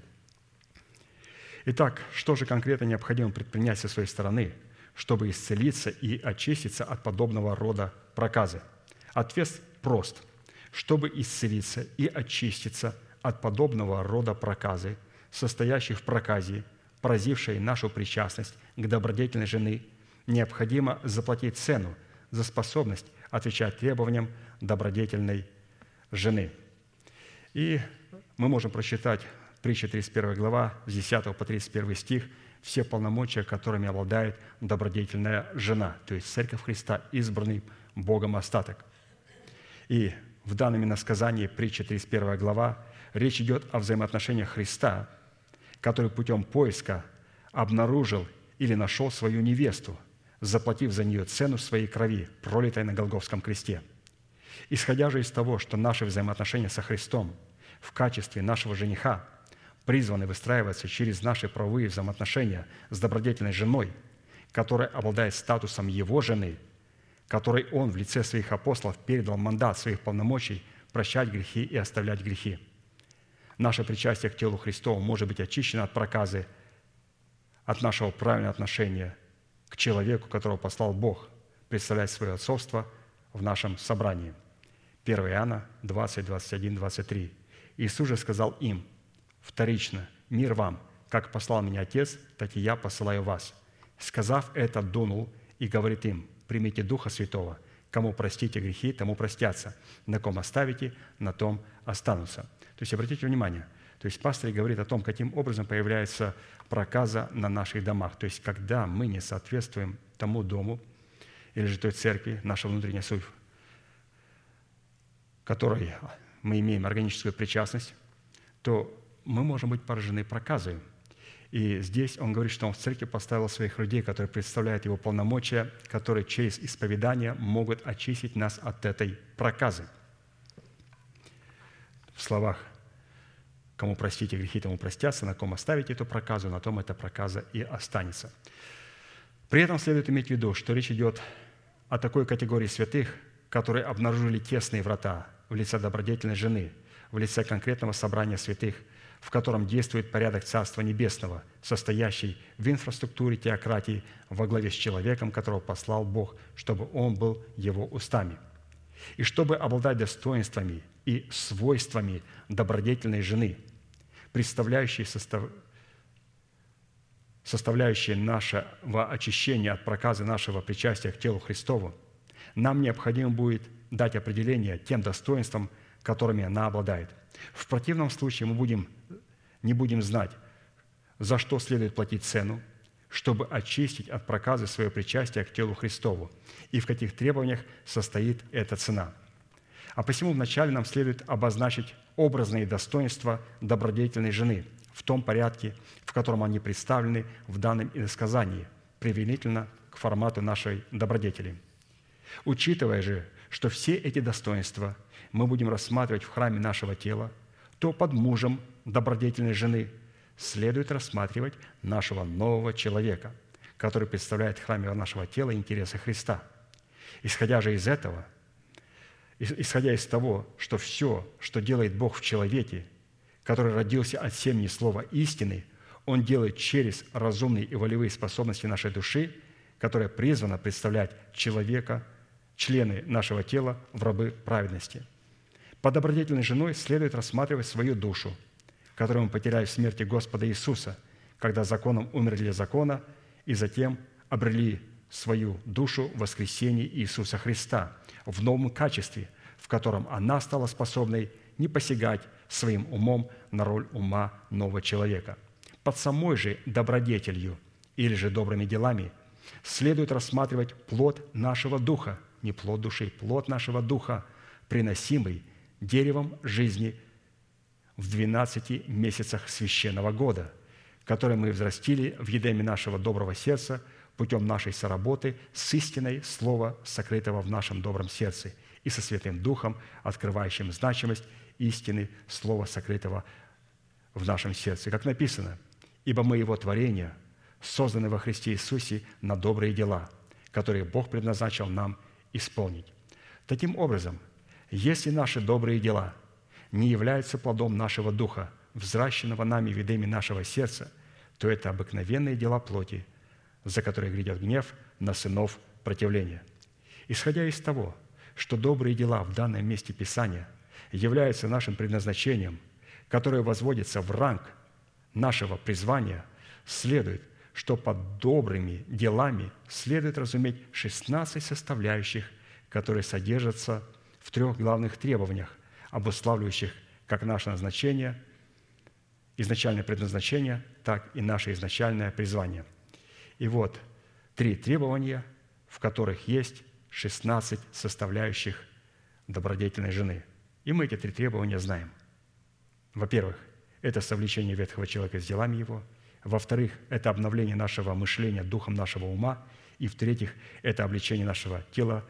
Итак, что же конкретно необходимо предпринять со своей стороны, чтобы исцелиться и очиститься от подобного рода проказы? Ответ прост. Чтобы исцелиться и очиститься от подобного рода проказы, состоящей в проказе, поразившей нашу причастность к добродетельной жены, необходимо заплатить цену – за способность отвечать требованиям добродетельной жены. И мы можем прочитать притча 31 глава, с 10 по 31 стих, все полномочия, которыми обладает добродетельная жена, то есть Церковь Христа, избранный Богом остаток. И в данном иносказании притча 31 глава речь идет о взаимоотношениях Христа, который путем поиска обнаружил или нашел свою невесту – заплатив за нее цену своей крови, пролитой на Голговском кресте. Исходя же из того, что наши взаимоотношения со Христом в качестве нашего жениха призваны выстраиваться через наши правовые взаимоотношения с добродетельной женой, которая обладает статусом его жены, которой он в лице своих апостолов передал мандат своих полномочий прощать грехи и оставлять грехи. Наше причастие к телу Христову может быть очищено от проказы, от нашего правильного отношения к человеку, которого послал Бог, представлять свое отцовство в нашем собрании. 1 Иоанна 20, 21, 23. Иисус же сказал им, вторично, «Мир вам, как послал меня Отец, так и я посылаю вас». Сказав это, дунул и говорит им, «Примите Духа Святого, кому простите грехи, тому простятся, на ком оставите, на том останутся». То есть обратите внимание, то есть пастор говорит о том, каким образом появляется проказа на наших домах. То есть когда мы не соответствуем тому дому или же той церкви, наша внутренняя суть, которой мы имеем органическую причастность, то мы можем быть поражены проказой. И здесь он говорит, что он в церкви поставил своих людей, которые представляют его полномочия, которые через исповедание могут очистить нас от этой проказы. В словах Кому простите грехи, тому простятся, на ком оставите эту проказу, на том эта проказа и останется. При этом следует иметь в виду, что речь идет о такой категории святых, которые обнаружили тесные врата в лице добродетельной жены, в лице конкретного собрания святых, в котором действует порядок Царства Небесного, состоящий в инфраструктуре теократии во главе с человеком, которого послал Бог, чтобы он был его устами. И чтобы обладать достоинствами и свойствами добродетельной жены, представляющие состав... составляющие нашего очищения от проказы нашего причастия к телу Христову, нам необходимо будет дать определение тем достоинствам, которыми она обладает. В противном случае мы будем, не будем знать, за что следует платить цену, чтобы очистить от проказы свое причастие к телу Христову, и в каких требованиях состоит эта цена. А посему вначале нам следует обозначить образные достоинства добродетельной жены в том порядке, в котором они представлены в данном иносказании, применительно к формату нашей добродетели. Учитывая же, что все эти достоинства мы будем рассматривать в храме нашего тела, то под мужем добродетельной жены следует рассматривать нашего нового человека, который представляет в храме нашего тела интересы Христа. Исходя же из этого – исходя из того, что все, что делает Бог в человеке, который родился от семени слова истины, Он делает через разумные и волевые способности нашей души, которая призвана представлять человека, члены нашего тела в рабы праведности. Под добродетельной женой следует рассматривать свою душу, которую мы потеряли в смерти Господа Иисуса, когда законом умерли закона и затем обрели свою душу в воскресении Иисуса Христа в новом качестве, в котором она стала способной не посягать своим умом на роль ума нового человека. Под самой же добродетелью или же добрыми делами следует рассматривать плод нашего духа, не плод души, плод нашего духа, приносимый деревом жизни в 12 месяцах священного года, который мы взрастили в едеме нашего доброго сердца – путем нашей соработы с истиной Слова, сокрытого в нашем добром сердце, и со Святым Духом, открывающим значимость истины Слова, сокрытого в нашем сердце. Как написано, «Ибо мы Его творения, созданы во Христе Иисусе на добрые дела, которые Бог предназначил нам исполнить». Таким образом, если наши добрые дела не являются плодом нашего Духа, взращенного нами видами нашего сердца, то это обыкновенные дела плоти – за которые грядет гнев на сынов противления. Исходя из того, что добрые дела в данном месте Писания являются нашим предназначением, которое возводится в ранг нашего призвания, следует, что под добрыми делами следует разуметь 16 составляющих, которые содержатся в трех главных требованиях, обуславливающих как наше назначение, изначальное предназначение, так и наше изначальное призвание – и вот три требования, в которых есть 16 составляющих добродетельной жены. И мы эти три требования знаем. Во-первых, это совлечение ветхого человека с делами его. Во-вторых, это обновление нашего мышления духом нашего ума. И в-третьих, это обличение нашего тела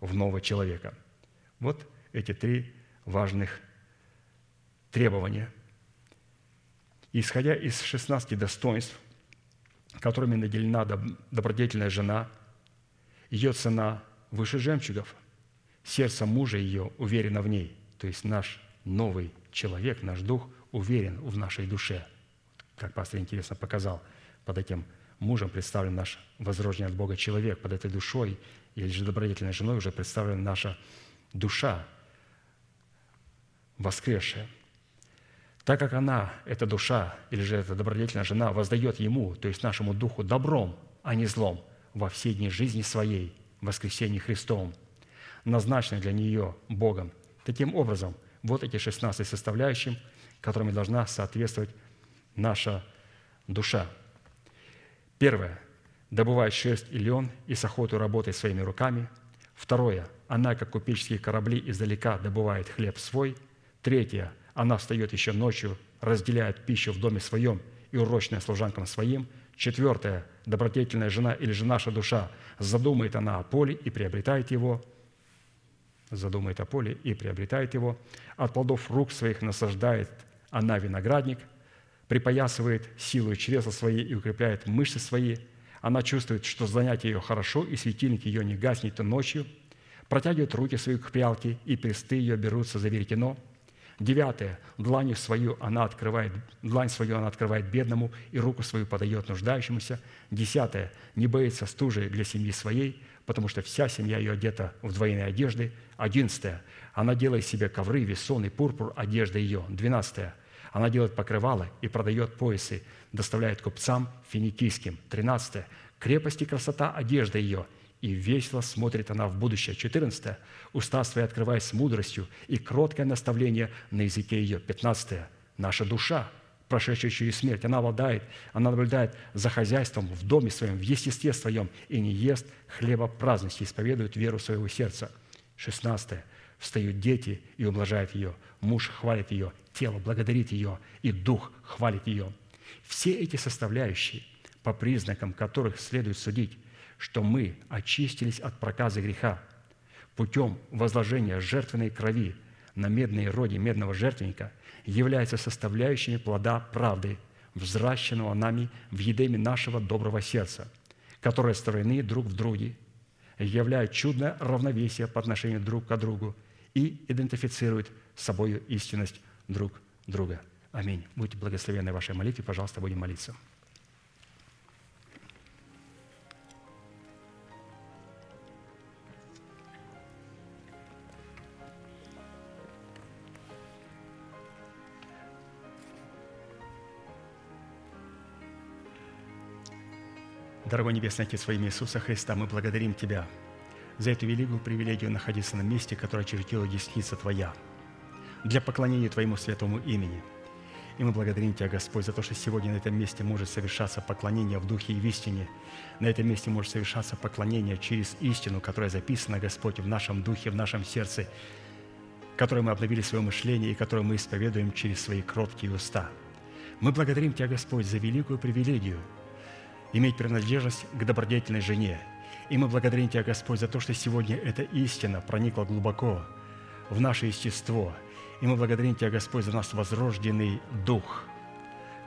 в нового человека. Вот эти три важных требования. Исходя из 16 достоинств, которыми наделена добродетельная жена, ее цена выше жемчугов, сердце мужа ее уверено в ней, то есть наш новый человек, наш дух уверен в нашей душе. Как пастор интересно показал, под этим мужем представлен наш возрожденный от Бога человек, под этой душой или же добродетельной женой уже представлена наша душа, воскресшая. Так как она, эта душа, или же эта добродетельная жена, воздает ему, то есть нашему духу, добром, а не злом, во все дни жизни своей, воскресении Христовом, назначенной для нее Богом. Таким образом, вот эти 16 составляющим, которыми должна соответствовать наша душа. Первое. Добывает шерсть и лен и с охотой работает своими руками. Второе. Она, как купеческие корабли, издалека добывает хлеб свой. Третье. Она встает еще ночью, разделяет пищу в доме своем и урочная служанкам своим. Четвертое. Добродетельная жена или же наша душа задумает она о поле и приобретает его – задумает о поле и приобретает его. От плодов рук своих насаждает она виноградник, припоясывает силу чресла свои и укрепляет мышцы свои. Она чувствует, что занятие ее хорошо, и светильник ее не гаснет ночью. Протягивает руки свои к прялке, и персты ее берутся за веретено. Девятое. Длань свою она открывает, длань свою она открывает бедному, и руку свою подает нуждающемуся. Десятое. Не боится стужи для семьи своей, потому что вся семья ее одета в двойные одежды. Одиннадцатое. Она делает себе ковры, весон и пурпур, одежда ее. Двенадцатое. Она делает покрывала и продает поясы, доставляет купцам финикийским. Тринадцатое. Крепость и красота – одежда ее, и весело смотрит она в будущее. Четырнадцатое. Уста свои открывает с мудростью, и кроткое наставление на языке ее. Пятнадцатое. Наша душа – прошедшую через смерть. Она обладает, она наблюдает за хозяйством в доме своем, в естестве своем, и не ест хлеба праздности, исповедует веру своего сердца. 16. Встают дети и ублажают ее. Муж хвалит ее, тело благодарит ее, и дух хвалит ее. Все эти составляющие, по признакам которых следует судить, что мы очистились от проказа греха путем возложения жертвенной крови на медной роде медного жертвенника – являются составляющими плода правды, взращенного нами в едеме нашего доброго сердца, которые строены друг в друге, являют чудное равновесие по отношению друг к другу и идентифицируют собою истинность друг друга. Аминь. Будьте благословенны в вашей молитве. Пожалуйста, будем молиться. Дорогой Небесный Отец, во имя Иисуса Христа, мы благодарим Тебя за эту великую привилегию находиться на месте, которое чертила десница Твоя, для поклонения Твоему святому имени. И мы благодарим Тебя, Господь, за то, что сегодня на этом месте может совершаться поклонение в духе и в истине. На этом месте может совершаться поклонение через истину, которая записана, Господь, в нашем духе, в нашем сердце, которое мы обновили свое мышление и которое мы исповедуем через свои кроткие уста. Мы благодарим Тебя, Господь, за великую привилегию – иметь принадлежность к добродетельной жене. И мы благодарим Тебя, Господь, за то, что сегодня эта истина проникла глубоко в наше естество. И мы благодарим Тебя, Господь, за наш возрожденный дух,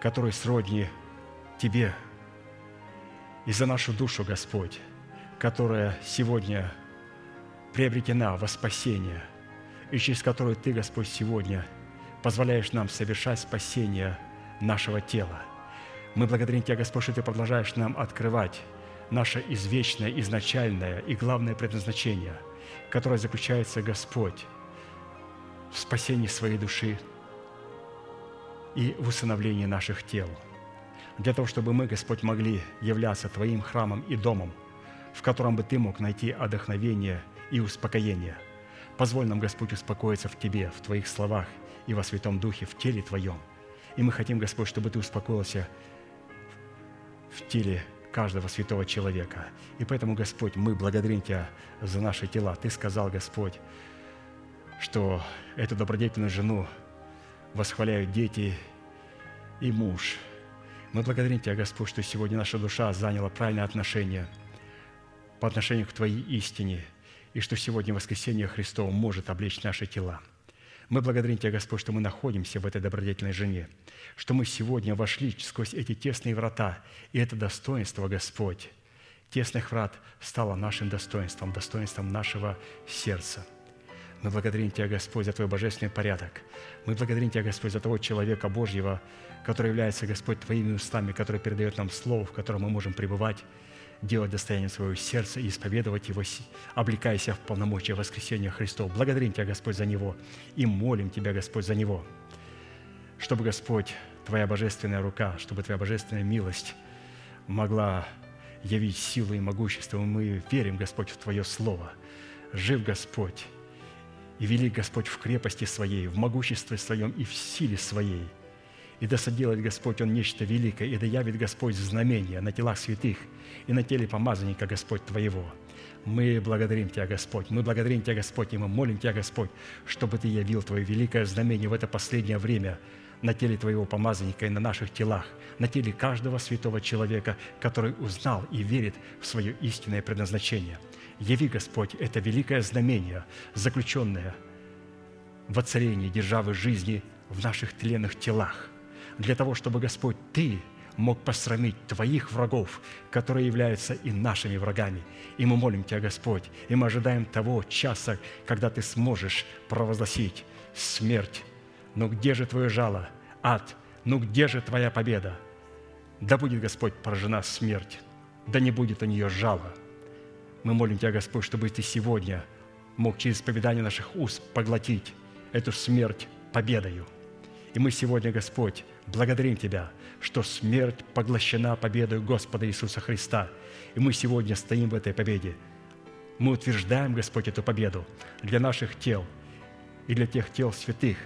который сродни Тебе, и за нашу душу, Господь, которая сегодня приобретена во спасение, и через которую Ты, Господь, сегодня позволяешь нам совершать спасение нашего тела – мы благодарим Тебя, Господь, что Ты продолжаешь нам открывать наше извечное, изначальное и главное предназначение, которое заключается, Господь, в спасении своей души и в усыновлении наших тел. Для того, чтобы мы, Господь, могли являться Твоим храмом и домом, в котором бы Ты мог найти отдохновение и успокоение. Позволь нам, Господь, успокоиться в Тебе, в Твоих словах и во Святом Духе, в теле Твоем. И мы хотим, Господь, чтобы Ты успокоился в теле каждого святого человека. И поэтому, Господь, мы благодарим Тебя за наши тела. Ты сказал, Господь, что эту добродетельную жену восхваляют дети и муж. Мы благодарим Тебя, Господь, что сегодня наша душа заняла правильное отношение по отношению к Твоей истине. и что сегодня воскресение Христово может облечь наши тела. Мы благодарим Тебя, Господь, что мы находимся в этой добродетельной жене, что мы сегодня вошли сквозь эти тесные врата, и это достоинство, Господь, тесных врат стало нашим достоинством, достоинством нашего сердца. Мы благодарим Тебя, Господь, за Твой божественный порядок. Мы благодарим Тебя, Господь, за того человека Божьего, который является, Господь, Твоими устами, который передает нам слово, в котором мы можем пребывать, делать достояние своего сердца и исповедовать его, облекая себя в полномочия воскресения Христова. Благодарим Тебя, Господь, за Него и молим Тебя, Господь, за Него, чтобы, Господь, Твоя божественная рука, чтобы Твоя божественная милость могла явить силу и могущество. Мы верим, Господь, в Твое Слово. Жив Господь, и велик Господь в крепости Своей, в могуществе Своем и в силе Своей. И да соделает Господь Он нечто великое, и да явит Господь знамения на телах святых и на теле помазанника Господь Твоего. Мы благодарим Тебя, Господь, мы благодарим Тебя, Господь, и мы молим Тебя, Господь, чтобы Ты явил Твое великое знамение в это последнее время на теле Твоего помазанника и на наших телах, на теле каждого святого человека, который узнал и верит в свое истинное предназначение. Яви, Господь, это великое знамение, заключенное в воцарении державы жизни в наших тленных телах, для того, чтобы, Господь, Ты мог посрамить Твоих врагов, которые являются и нашими врагами. И мы молим Тебя, Господь, и мы ожидаем того часа, когда Ты сможешь провозгласить смерть. Но где же Твое жало, ад? Ну где же Твоя победа? Да будет, Господь, поражена смерть, да не будет у нее жала. Мы молим Тебя, Господь, чтобы Ты сегодня мог через поведание наших уст поглотить эту смерть победою. И мы сегодня, Господь, благодарим Тебя, что смерть поглощена победой Господа Иисуса Христа. И мы сегодня стоим в этой победе. Мы утверждаем, Господь, эту победу для наших тел и для тех тел святых,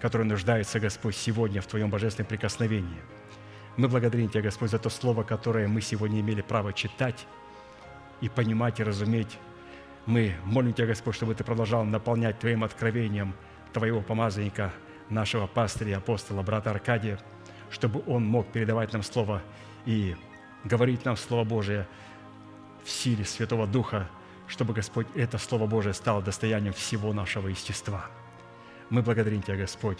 которые нуждаются, Господь, сегодня в Твоем божественном прикосновении. Мы благодарим Тебя, Господь, за то слово, которое мы сегодня имели право читать и понимать, и разуметь. Мы молим Тебя, Господь, чтобы Ты продолжал наполнять Твоим откровением Твоего помазанника, нашего пастыря и апостола, брата Аркадия, чтобы он мог передавать нам Слово и говорить нам Слово Божие в силе Святого Духа, чтобы, Господь, это Слово Божие стало достоянием всего нашего естества. Мы благодарим Тебя, Господь,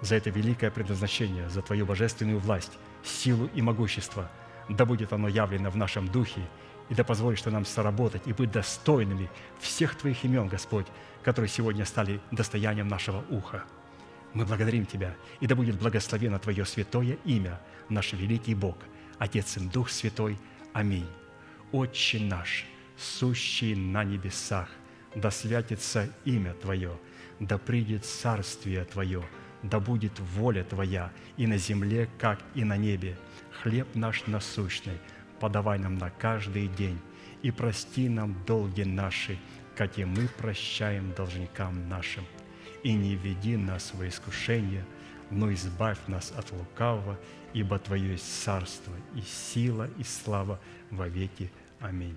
за это великое предназначение, за Твою божественную власть, силу и могущество. Да будет оно явлено в нашем духе, и да позволишь Ты нам соработать и быть достойными всех Твоих имен, Господь, которые сегодня стали достоянием нашего уха. Мы благодарим Тебя, и да будет благословено Твое святое имя, наш великий Бог, Отец и Дух Святой. Аминь. Отче наш, сущий на небесах, да святится имя Твое, да придет царствие Твое, да будет воля Твоя и на земле, как и на небе. Хлеб наш насущный подавай нам на каждый день, и прости нам долги наши, как и мы прощаем должникам нашим – и не веди нас во искушение, но избавь нас от лукавого, ибо Твое есть царство и сила и слава во веки. Аминь.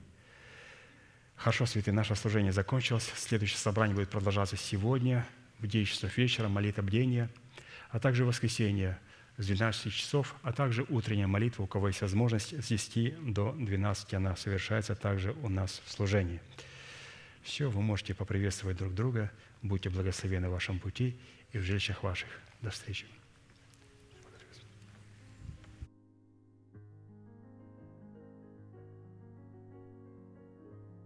Хорошо, святые, наше служение закончилось. Следующее собрание будет продолжаться сегодня в 9 часов вечера, молитва бдения, а также в воскресенье с 12 часов, а также утренняя молитва, у кого есть возможность, с 10 до 12 она совершается также у нас в служении. Все, вы можете поприветствовать друг друга, будьте благословены в вашем пути и в жилищах ваших. До встречи.